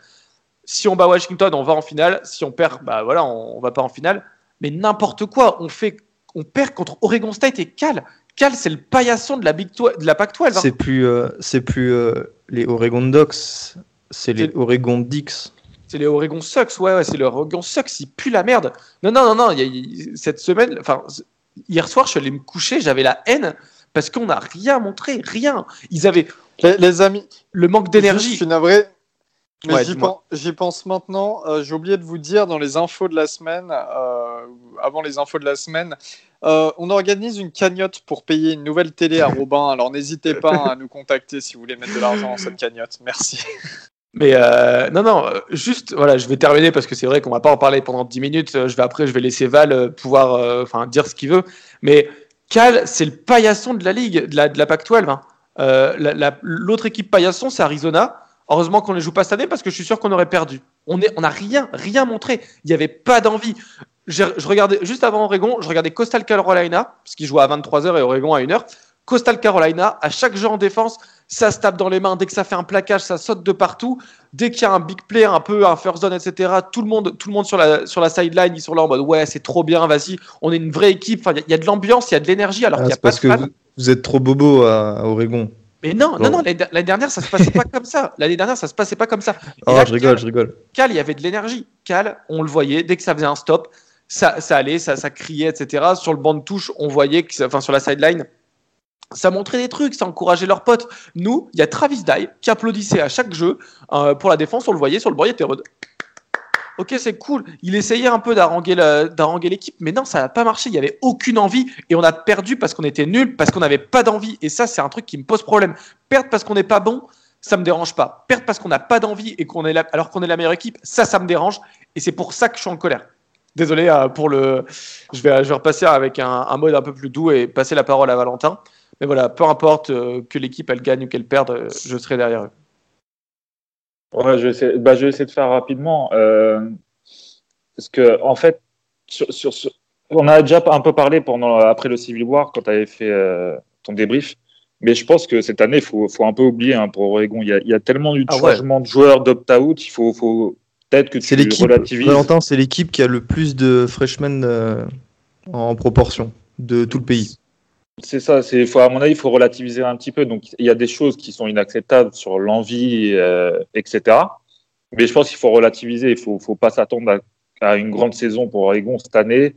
Si on bat Washington, on va en finale. Si on perd, bah voilà, on, on va pas en finale. Mais n'importe quoi, on fait, on perd contre Oregon State et Cal. Cal, c'est le paillasson de la, Big de la Pac-12. Hein. C'est plus, euh, c'est plus euh, les Oregon Ducks, c'est les Oregon Dix. C'est les Oregon Sucks, ouais, ouais c'est le Oregon Sucks, il pue la merde. Non, non, non, non, cette semaine, enfin, hier soir, je suis allé me coucher, j'avais la haine parce qu'on n'a rien montré, rien. Ils avaient, les, amis, le manque d'énergie. Je suis navré. Mais j'y pense, maintenant. Euh, j'ai oublié de vous dire dans les infos de la semaine, euh, avant les infos de la semaine, euh, on organise une cagnotte pour payer une nouvelle télé à Robin. Alors n'hésitez pas à nous contacter si vous voulez mettre de l'argent dans cette cagnotte. Merci. Mais non, non, juste, voilà, je vais terminer parce que c'est vrai qu'on va pas en parler pendant 10 minutes. Je vais après, je vais laisser Val pouvoir, enfin, dire ce qu'il veut. Mais Cal, c'est le paillasson de la ligue, de la, de la PAC-12. Hein. Euh, l'autre équipe paillasson, c'est Arizona. Heureusement qu'on ne les joue pas cette année parce que je suis sûr qu'on aurait perdu. On n'a on rien, rien montré. Il n'y avait pas d'envie. Je regardais juste avant Oregon, je regardais Coastal Carolina, parce qu'ils jouaient à 23h et Oregon à 1h. Coastal Carolina, à chaque jeu en défense, ça se tape dans les mains. Dès que ça fait un plaquage, ça saute de partout. Dès qu'il y a un big play, un peu un first zone, etc., tout le monde, tout le monde sur la, sur la sideline, ils sont là en mode ouais, c'est trop bien, vas-y, on est une vraie équipe. Enfin, il y, a de l'ambiance, il y a de l'énergie, alors ah, qu'il n'y a pas parce que vous, êtes trop bobo à, Oregon. Mais non, non, non, l'année dernière, ça se passait pas comme ça. L'année dernière, ça se passait pas comme ça. oh, je rigole, je rigole. Cal, il y avait de l'énergie. Cal, on le voyait, dès que ça faisait un stop, ça, ça allait, ça, ça criait, etc. Sur le banc de touche, on voyait, que, enfin, sur la sideline, ça montrait des trucs, ça encourageait leurs potes. Nous, il y a Travis Dye qui applaudissait à chaque jeu. Euh, pour la défense, on le voyait sur le banc, il Ok, c'est cool. Il essayait un peu d'arranger l'équipe, mais non, ça n'a pas marché. Il n'y avait aucune envie et on a perdu parce qu'on était nul, parce qu'on n'avait pas d'envie. Et ça, c'est un truc qui me pose problème. Perdre parce qu'on n'est pas bon, ça me dérange pas. Perdre parce qu'on n'a pas d'envie et qu'on est alors qu'on est la meilleure équipe, ça, ça me dérange. Et c'est pour ça que je suis en colère. Désolé euh, pour le. Je vais, je vais repasser avec un, mode un peu plus doux et passer la parole à Valentin. Mais voilà, peu importe euh, que l'équipe elle gagne ou qu'elle perde, euh, je serai derrière eux. Ouais, je vais essayer, bah, je vais essayer de faire rapidement. Euh, parce que, en fait, sur, sur, on a déjà un peu parlé pendant, après le Civil War, quand tu avais fait ton débrief. Mais je pense que cette année, il faut, faut, un peu oublier hein, pour Oregon. Il y, a, il y a tellement eu de ah changements de joueurs d'opt-out. Il faut, faut peut-être que tu relativises. Valentin, c'est l'équipe qui a le plus de freshmen en proportion de tout le pays. C'est ça, c'est, faut, à mon avis, il faut relativiser un petit peu. Donc, il y a des choses qui sont inacceptables sur l'envie, euh, etc. Mais je pense qu'il faut relativiser. Il faut, faut pas s'attendre à, une grande saison pour Oregon cette année.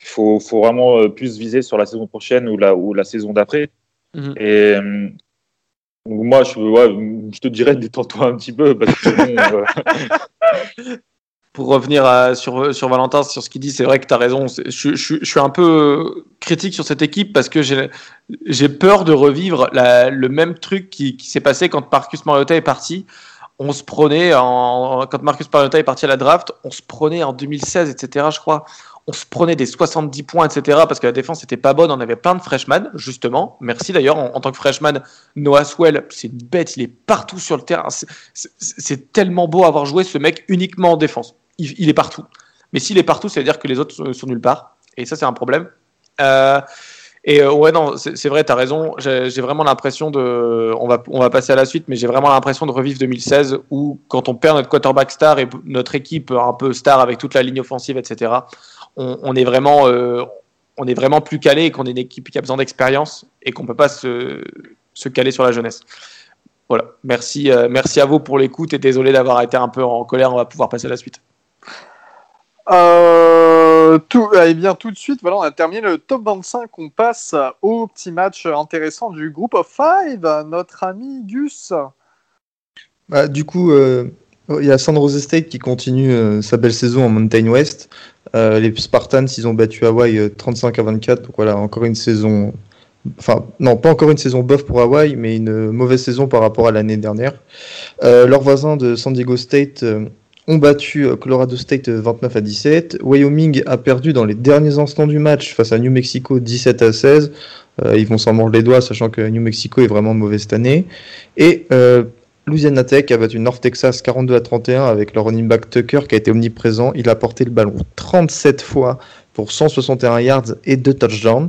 Il faut, faut vraiment euh, plus viser sur la saison prochaine ou la, ou la saison d'après. Mhm. Et euh, moi, je, je te dirais détends-toi un petit peu parce que pour revenir sur, sur Valentin, sur ce qu'il dit, c'est vrai que tu as raison. Je, suis un peu critique sur cette équipe parce que j'ai peur de revivre le même truc qui, qui s'est passé quand Marcus Mariota est parti. On se prenait, en, quand Marcus Mariota est parti à la draft, on se prenait en 2016, etc., je crois. On se prenait des 70 points, etc., parce que la défense n'était pas bonne. On avait plein de freshmen, justement. Merci d'ailleurs. En, en, tant que freshman, Noah Swell, c'est une bête. Il est partout sur le terrain. C'est tellement beau avoir joué ce mec uniquement en défense il, est partout. Mais s'il est partout, ça veut dire que les autres sont, nulle part. Et ça, c'est un problème. Euh, et euh, ouais, non, c'est vrai, tu as raison. J'ai vraiment l'impression de. On va, on va passer à la suite, mais j'ai vraiment l'impression de revivre 2016 où, quand on perd notre quarterback star et notre équipe un peu star avec toute la ligne offensive, etc., on, est vraiment. Euh, on est vraiment plus calé et qu'on est une équipe qui a besoin d'expérience et qu'on peut pas se, se, caler sur la jeunesse. Voilà. Merci, merci à vous pour l'écoute et désolé d'avoir été un peu en colère. On va pouvoir passer à la suite. Euh, tout, eh bien, tout de suite, voilà, on a terminé le top 25. On passe au petit match intéressant du groupe of five. Notre ami Gus. Bah, du coup, euh, il y a San Jose State qui continue euh, sa belle saison en Mountain West. les Spartans, ils ont battu Hawaii 35 à 24. Donc voilà, encore une saison. Enfin, non, pas encore une saison bof pour Hawaii, mais une mauvaise saison par rapport à l'année dernière. leurs voisins de San Diego State ont battu euh, Colorado State 29 euh, à 17. Wyoming a perdu dans les derniers instants du match face à New Mexico 17 à 16. Euh, ils vont s'en mordre les doigts, sachant que New Mexico est vraiment mauvais cette année. Et Louisiana Tech a battu North Texas 42 à 31 avec le running back Tucker qui a été omniprésent. Il a porté le ballon 37 fois pour 161 yards et 2 touchdowns.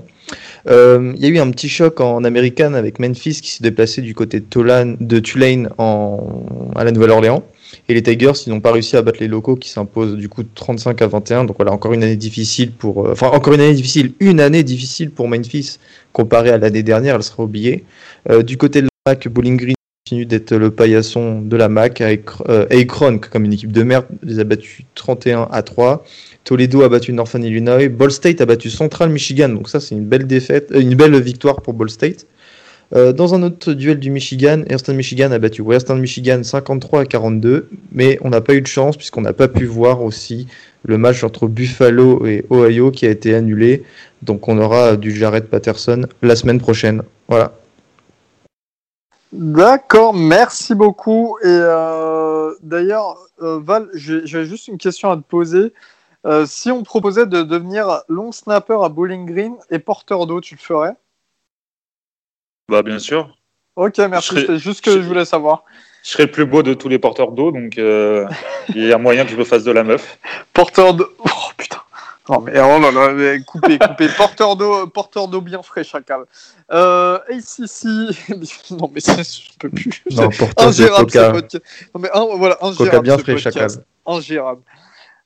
Il y a eu un petit choc en américaine avec Memphis qui s'est déplacé du côté de, Tulane à la Nouvelle-Orléans. Et les Tigers, ils n'ont pas réussi à battre les locaux qui s'imposent du coup 35 à 21. Donc voilà, encore une année difficile pour. Euh, enfin, encore une année difficile. Une année difficile pour Memphis comparée à l'année dernière, elle sera oubliée. Euh, du côté de la MAC, Bowling Green continue d'être le paillasson de la MAC avec euh, Akron comme une équipe de merde, les a battus 31 à 3. Toledo a battu Northern Illinois. Ball State a battu Central Michigan. Donc ça, c'est une belle défaite, une belle victoire pour Ball State. Euh, dans un autre duel du Michigan, Eastern Michigan a battu Western Michigan 53 à 42, mais on n'a pas eu de chance puisqu'on n'a pas pu voir aussi le match entre Buffalo et Ohio qui a été annulé. Donc on aura du Jared Patterson la semaine prochaine. Voilà. D'accord, merci beaucoup. Et euh, d'ailleurs, euh, Val, j'ai juste une question à te poser. si on proposait de devenir long snapper à Bowling Green et porteur d'eau, tu le ferais? Bah, bien sûr. Ok, merci. C'est juste ce que je, voulais savoir. Je serai le plus beau de tous les porteurs d'eau, donc euh, il y a moyen que je me fasse de la meuf. Porteur d'eau. Oh putain. Oh mais oh là là, coupez, coupez, porteur d'eau, porteur d'eau bien frais, chacal. Euh, ACC, non mais ça, je peux plus. Non, porteur de coca. Non mais un, voilà, Coca bien frais, chacal. Ingérable.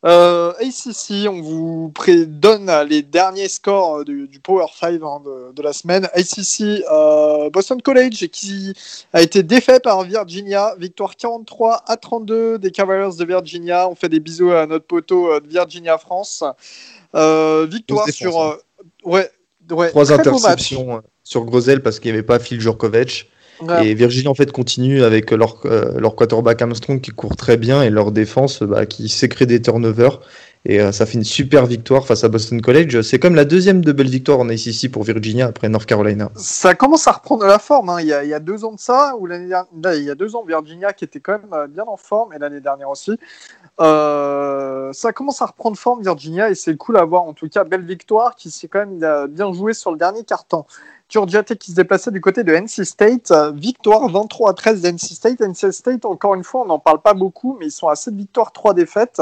Euh, ACC, on vous donne les derniers scores du, Power 5 hein, de, la semaine. ACC, euh, Boston College qui a été défait par Virginia, victoire 43 à 32 des Cavaliers de Virginia. On fait des bisous à notre poteau euh, de Virginia France. Euh, victoire sur hein. ouais, ouais, trois interceptions sur Grosel parce qu'il n'y avait pas Phil Et Virginia en fait continue avec leur, euh, leur quarterback Armstrong qui court très bien et leur défense bah, qui s'écrit des turnovers. Et euh, ça fait une super victoire face à Boston College. C'est comme la deuxième de belle victoire en ACC pour Virginia après North Carolina. Ça commence à reprendre la forme. Hein. Il, y a, il, y a, deux ans de ça, ou l'année dernière, il y a deux ans Virginia qui était quand même euh, bien en forme, et l'année dernière aussi. ça commence à reprendre forme Virginia et c'est cool à voir. En tout cas, belle victoire qui s'est quand même bien joué sur le dernier carton. Tech qui se déplaçait du côté de NC State. Victoire 23 à 13 d'NC State. NC State, encore une fois, on n'en parle pas beaucoup, mais ils sont à 7 victoires, 3 défaites.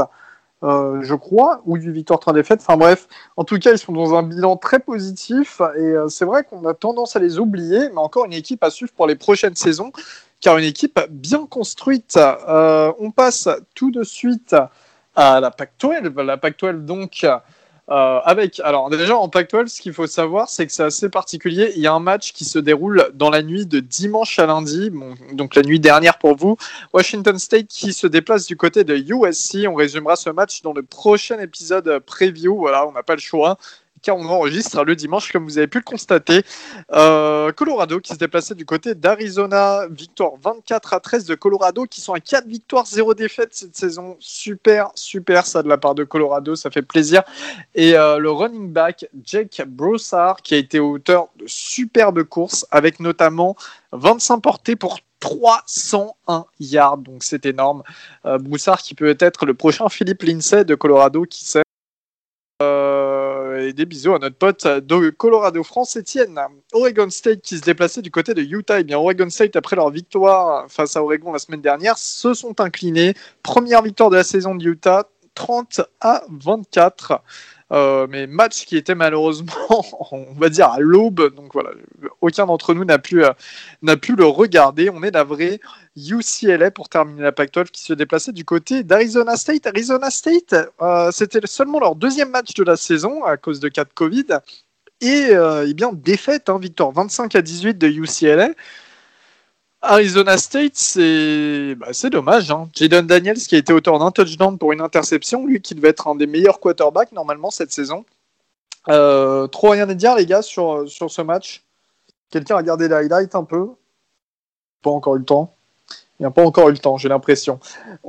Euh, je crois, ou 8 victoires, 3 défaites. Enfin bref, en tout cas, ils sont dans un bilan très positif et euh, c'est vrai qu'on a tendance à les oublier, mais encore une équipe à suivre pour les prochaines saisons, car une équipe bien construite. Euh, on passe tout de suite à la Pac-12. La Pac-12, donc, euh, avec, alors déjà en Pac-12, ce qu'il faut savoir, c'est que c'est assez particulier. Il y a un match qui se déroule dans la nuit de dimanche à lundi, donc la nuit dernière pour vous. Washington State qui se déplace du côté de USC. On résumera ce match dans le prochain épisode preview. Voilà, on n'a pas le choix car on enregistre le dimanche, comme vous avez pu le constater. Euh, Colorado qui se déplaçait du côté d'Arizona, victoire 24 à 13 de Colorado, qui sont à 4 victoires, 0 défaites cette saison. Super, super ça de la part de Colorado, ça fait plaisir. Et euh, le running back Jake Broussard, qui a été auteur de superbes courses, avec notamment 25 portées pour 301 yards, donc c'est énorme. Euh, Broussard qui peut être le prochain Philippe Lindsay de Colorado, qui sait. Et des bisous à notre pote de Colorado France, Etienne. Oregon State qui se déplaçait du côté de Utah. Et eh bien Oregon State, après leur victoire face à Oregon la semaine dernière, se sont inclinés. Première victoire de la saison de Utah, 30 à 24. Euh, mais match qui était malheureusement, on va dire, à l'aube. Donc voilà, aucun d'entre nous n'a pu, euh, n'a pu le regarder. On est la vraie UCLA pour terminer la Pac-12 qui se déplaçait du côté d'Arizona State. Arizona State, euh, c'était seulement leur deuxième match de la saison à cause de cas de Covid. Et, eh bien, défaite, hein, victoire 25 à 18 de UCLA. Arizona State, c'est bah, dommage. Hein. Jaden Daniels, qui a été auteur d'un touchdown pour une interception, lui qui devait être un des meilleurs quarterbacks normalement cette saison. Euh, trop rien à dire, les gars, sur ce match? Quelqu'un a regardé les highlights un peu? Pas encore eu le temps. Il n'y a pas encore eu le temps, j'ai l'impression.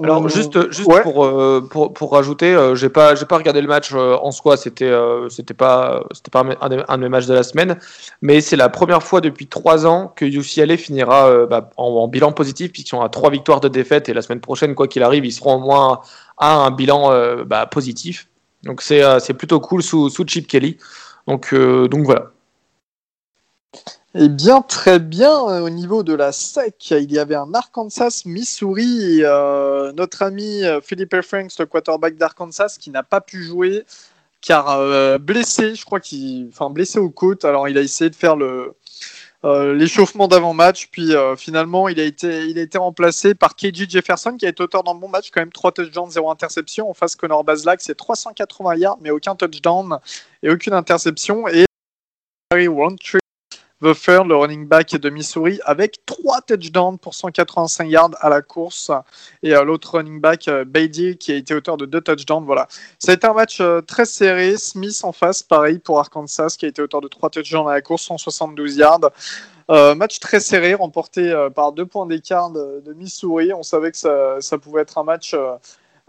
Alors juste, juste pour, euh, pour, pour, rajouter, euh, j'ai pas j'ai pas regardé le match euh, en soi, c'était c'était pas c'était pas un, de mes matchs de la semaine, mais c'est la première fois depuis trois ans que UCLA finira bah, en, bilan positif puisqu'ils sont à trois victoires de défaite et la semaine prochaine quoi qu'il arrive ils seront au moins à un bilan bah, positif. Donc c'est c'est plutôt cool sous sous Chip Kelly. Donc donc voilà. Eh bien, très bien. Euh, au niveau de la SEC, il y avait un Arkansas, Missouri. Euh, notre ami euh, Philippe Franks, le quarterback d'Arkansas, qui n'a pas pu jouer car blessé, je crois qu'il, enfin blessé aux côtes. Alors, il a essayé de faire le l'échauffement d'avant-match, puis finalement, il a été il a été remplacé par KJ Jefferson, qui a été auteur d'un bon match, quand même 3 touchdowns, 0 interception. En face, Connor Baslack, c'est 380 yards, mais aucun touchdown et aucune interception. Et Harry Buffer, le running back de Missouri, avec trois touchdowns pour 185 yards à la course. Et euh, l'autre running back, euh, qui a été auteur de deux touchdowns. Voilà. Ça a été un match euh, très serré. Smith en face, pareil pour Arkansas, qui a été auteur de trois touchdowns à la course, 172 yards. match très serré, remporté par deux points d'écart de, Missouri. On savait que ça, pouvait être un match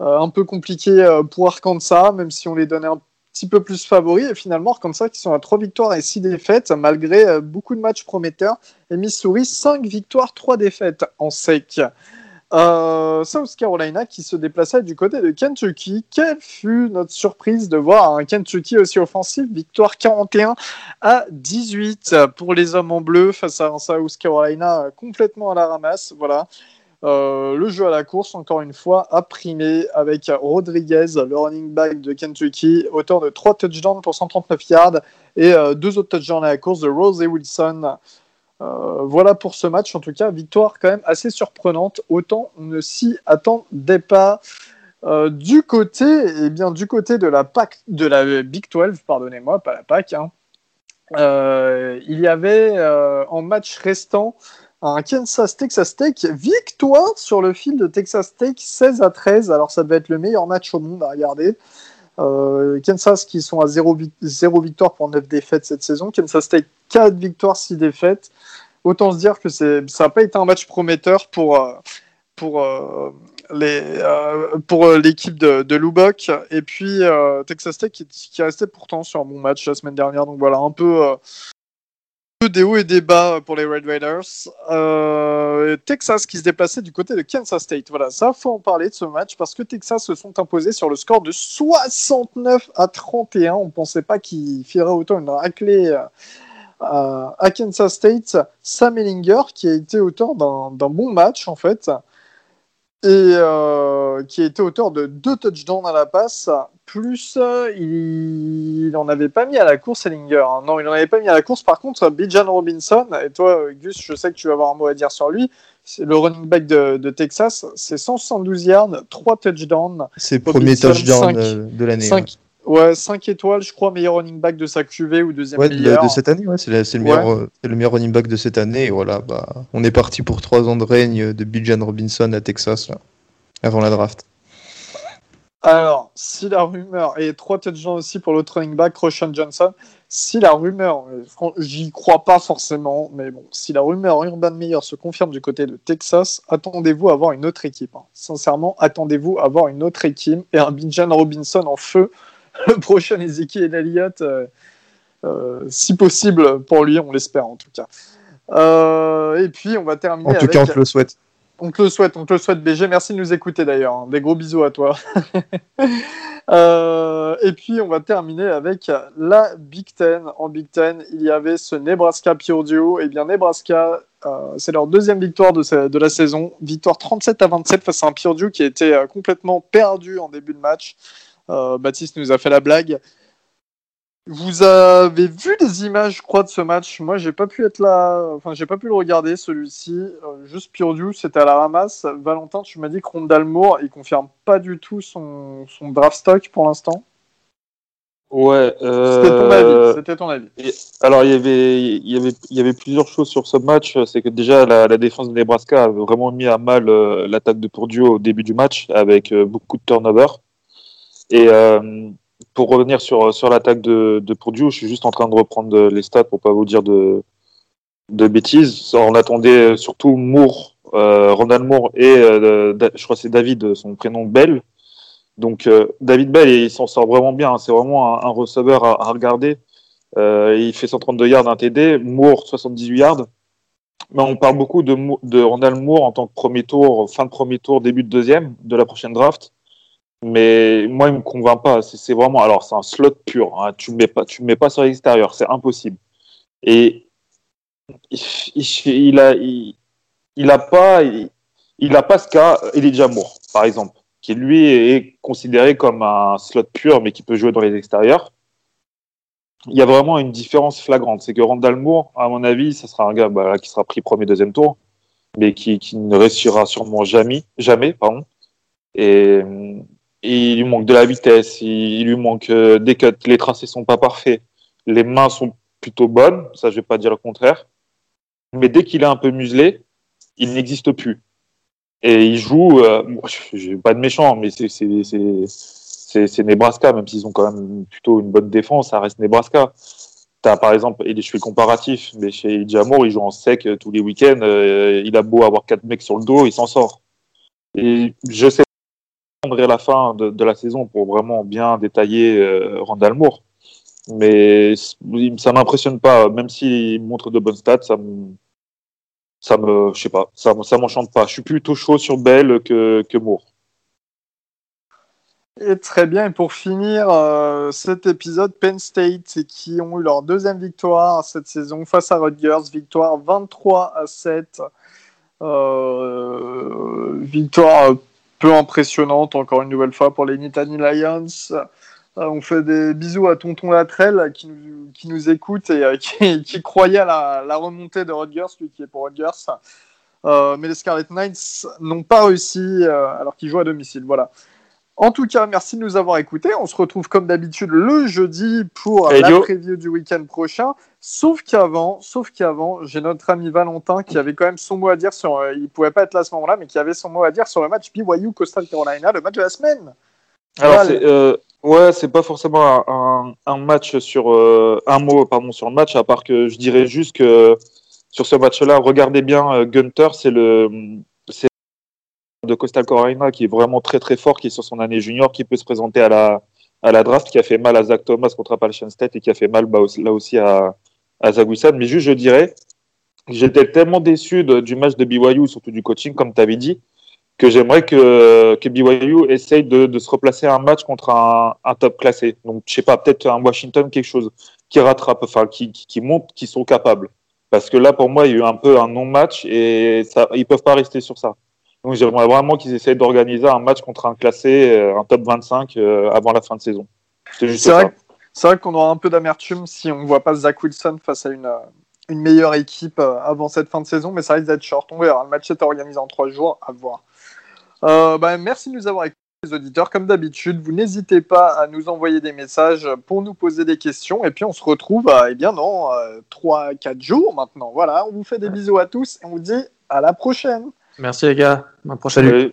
un peu compliqué pour Arkansas, même si on les donnait un petit peu plus favoris. Et finalement, comme ça, qui sont à 3 victoires et 6 défaites, malgré euh, beaucoup de matchs prometteurs. Et Missouri, 5 victoires, 3 défaites en sec. Euh, South Carolina qui se déplaçait du côté de Kentucky. Quelle fut notre surprise de voir un Kentucky aussi offensif? Victoire 41 à 18 pour les hommes en bleu face à un South Carolina complètement à la ramasse. Voilà. Le jeu à la course, encore une fois, a primé avec Rodriguez, le running back de Kentucky, auteur de 3 touchdowns pour 139 yards et deux autres touchdowns à la course de Rose et Wilson. voilà pour ce match, en tout cas, victoire quand même assez surprenante. Autant on ne s'y attendait pas. Euh, du côté, eh bien, du côté de la PAC, de la Big 12, pardonnez-moi, pas la PAC, hein, euh, il y avait euh, en match restant un Kansas Texas Tech victoire sur le fil de Texas Tech 16 à 13. Alors ça devait être le meilleur match au monde à regarder. Kansas qui sont à 0, 0, victoire pour 9 défaites cette saison. Kansas Tech 4 victoires, 6 défaites. Autant se dire que ça n'a pas été un match prometteur pour, pour, euh, pour euh, l'équipe de, de Lubbock. Et puis euh, Texas Tech qui, qui restait pourtant sur un bon match la semaine dernière. Donc voilà, un peu des hauts et des bas pour les Red Raiders. Texas qui se déplaçait du côté de Kansas State. Voilà, ça faut en parler de ce match parce que Texas se sont imposés sur le score de 69 à 31. On pensait pas qu'ils feraient autant une raclée. à Kansas State, Sam Ellinger, qui a été auteur d'un bon match en fait, et euh, qui a été auteur de deux touchdowns à la passe, plus euh, il n'en avait pas mis à la course Ellinger. Hein. Non, il n'en avait pas mis à la course. Par contre, Bijan Robinson, et toi, Gus, je sais que tu vas avoir un mot à dire sur lui, c'est le running back de, de Texas, c'est 172 yards, 3 touchdowns. C'est le premier touchdown de, l'année. 5, Ouais, 5 étoiles, je crois, meilleur running back de sa QV ou deuxième ouais, de, cette année, ouais, c'est, le, meilleur, euh, le meilleur running back de cette année. Et voilà, bah, on est parti pour 3 ans de règne de Bijan Robinson à Texas, là, avant la draft. Alors, si la rumeur, et 3 touchdowns aussi pour l'autre running back, Roshan Johnson, si la rumeur, j'y crois pas forcément, mais bon, si la rumeur Urban Meyer se confirme du côté de Texas, attendez-vous à avoir une autre équipe. Hein. Sincèrement, attendez-vous à avoir une autre équipe et un Bijan Robinson en feu le prochain Ezekiel Elliott, euh, euh, si possible pour lui, on l'espère en tout cas. Euh, et puis on va terminer. En tout cas, on te le souhaite. On te le souhaite, on te le souhaite, BG. Merci de nous écouter d'ailleurs. Hein. Des gros bisous à toi. et puis on va terminer avec la Big Ten. En Big Ten, il y avait ce Nebraska Purdue. Et eh bien Nebraska, c'est leur deuxième victoire de, de, la saison. Victoire 37 à 27 face à un Purdue qui a été complètement perdu en début de match. Euh, Baptiste nous a fait la blague. Vous avez vu des images, je crois, de ce match? Moi, j'ai pas pu être là. Enfin, j'ai pas pu le regarder, celui-ci. Euh, juste Purdue, c'était à la ramasse. Valentin, tu m'as dit que Rondal Moore, il confirme pas du tout son, son draft stock pour l'instant. Ouais. Euh... C'était ton avis. alors, il y, avait, il, y avait, il y avait plusieurs choses sur ce match. C'est que déjà, la, la, défense de Nebraska a vraiment mis à mal euh, l'attaque de Purdue au début du match avec beaucoup de turnovers. Et euh, pour revenir sur, sur l'attaque de, de Purdue, je suis juste en train de reprendre les stats pour pas vous dire de, de bêtises. On attendait surtout Moore, euh, Ronald Moore et euh, je crois c'est David, son prénom Bell. Donc euh, David Bell, il s'en sort vraiment bien. C'est vraiment un, receveur à, regarder. Il fait 132 yards, un TD. Moore, 78 yards. Mais on parle beaucoup de, de Ronald Moore en tant que premier tour, fin de premier tour, début de deuxième de la prochaine draft. Mais moi, il me convainc pas. C'est vraiment, alors c'est un slot pur. Hein. Tu ne mets pas, tu mets pas sur l'extérieur, c'est impossible. Et il, a, il, a pas, il, pas ce cas Elijah Moore, par exemple, qui lui est considéré comme un slot pur, mais qui peut jouer dans les extérieurs. Il y a vraiment une différence flagrante. C'est que Randall Moore, à mon avis, ça sera un gars bah, qui sera pris premier, deuxième tour, mais qui, ne réussira sûrement jamais, jamais, pardon. Il lui manque de la vitesse, il, lui manque euh, des cuts, les tracés sont pas parfaits, les mains sont plutôt bonnes, ça je vais pas dire le contraire, mais dès qu'il est un peu muselé, il n'existe plus. Et il joue, euh, j'ai pas de méchant, mais c'est Nebraska, même s'ils ont quand même plutôt une bonne défense, ça reste Nebraska. T'as par exemple, et je fais comparatif, mais chez Jamour, il joue en sec euh, tous les week-ends, euh, il a beau avoir quatre mecs sur le dos, il s'en sort. Et je sais à la fin de, la saison pour vraiment bien détailler euh, Randall Moore. Mais ça m'impressionne pas, même s'il montre de bonnes stats, ça me, ça me, je sais pas, ça, m'enchante pas. Je suis plutôt chaud sur Bell que, que Moore. Et très bien, et pour finir euh, cet épisode, Penn State qui ont eu leur deuxième victoire cette saison face à Rutgers, victoire 23 à 7. Euh, victoire peu impressionnante, encore une nouvelle fois, pour les Nittany Lions. on fait des bisous à Tonton Latrell qui nous, qui nous écoute et qui, croyait à la, remontée de Rodgers, lui qui est pour Rodgers. mais les Scarlet Knights n'ont pas réussi alors qu'ils jouent à domicile. Voilà. En tout cas, merci de nous avoir écoutés. On se retrouve comme d'habitude le jeudi pour la preview du week-end prochain. Sauf qu'avant, sauf qu'avant, j'ai notre ami Valentin qui avait quand même son mot à dire sur. Euh, il pouvait pas être là à ce moment-là, mais qui avait son mot à dire sur le match BYU Coastal Carolina, le match de la semaine. Alors, c'est, euh, ouais, c'est pas forcément un, match sur euh, un mot, pardon, sur le match, à part que je dirais juste que sur ce match-là, regardez bien Gunter, c'est le de Coastal Carolina qui est vraiment très très fort, qui est sur son année junior, qui peut se présenter à la, à la draft, qui a fait mal à Zach Thomas contre Appalachian State et qui a fait mal bah, là aussi à, à. Mais juste, je dirais, j'étais tellement déçu du match de BYU, surtout du coaching, comme tu avais dit, que j'aimerais que, que BYU essaye de, de, se replacer un match contre un, un, top classé. Donc, je sais pas, peut-être un Washington, quelque chose qui rattrape, enfin, qui, qui, qui monte, qui sont capables. Parce que là, pour moi, il y a eu un peu un non-match et ça, ils peuvent pas rester sur ça. Donc j'aimerais vraiment qu'ils essayent d'organiser un match contre un classé, euh, un top 25 euh, avant la fin de saison. C'est vrai, vrai qu'on aura un peu d'amertume si on ne voit pas Zach Wilson face à une, euh, une meilleure équipe avant cette fin de saison, mais ça risque d'être short. On verra. Le match est organisé en trois jours, à voir. bah, merci de nous avoir écoutés, les auditeurs. Comme d'habitude, vous n'hésitez pas à nous envoyer des messages pour nous poser des questions. Et puis on se retrouve eh bien, dans 3-4 jours maintenant. Voilà, on vous fait des bisous à tous et on vous dit à la prochaine. Merci les gars. À la prochaine. Salut.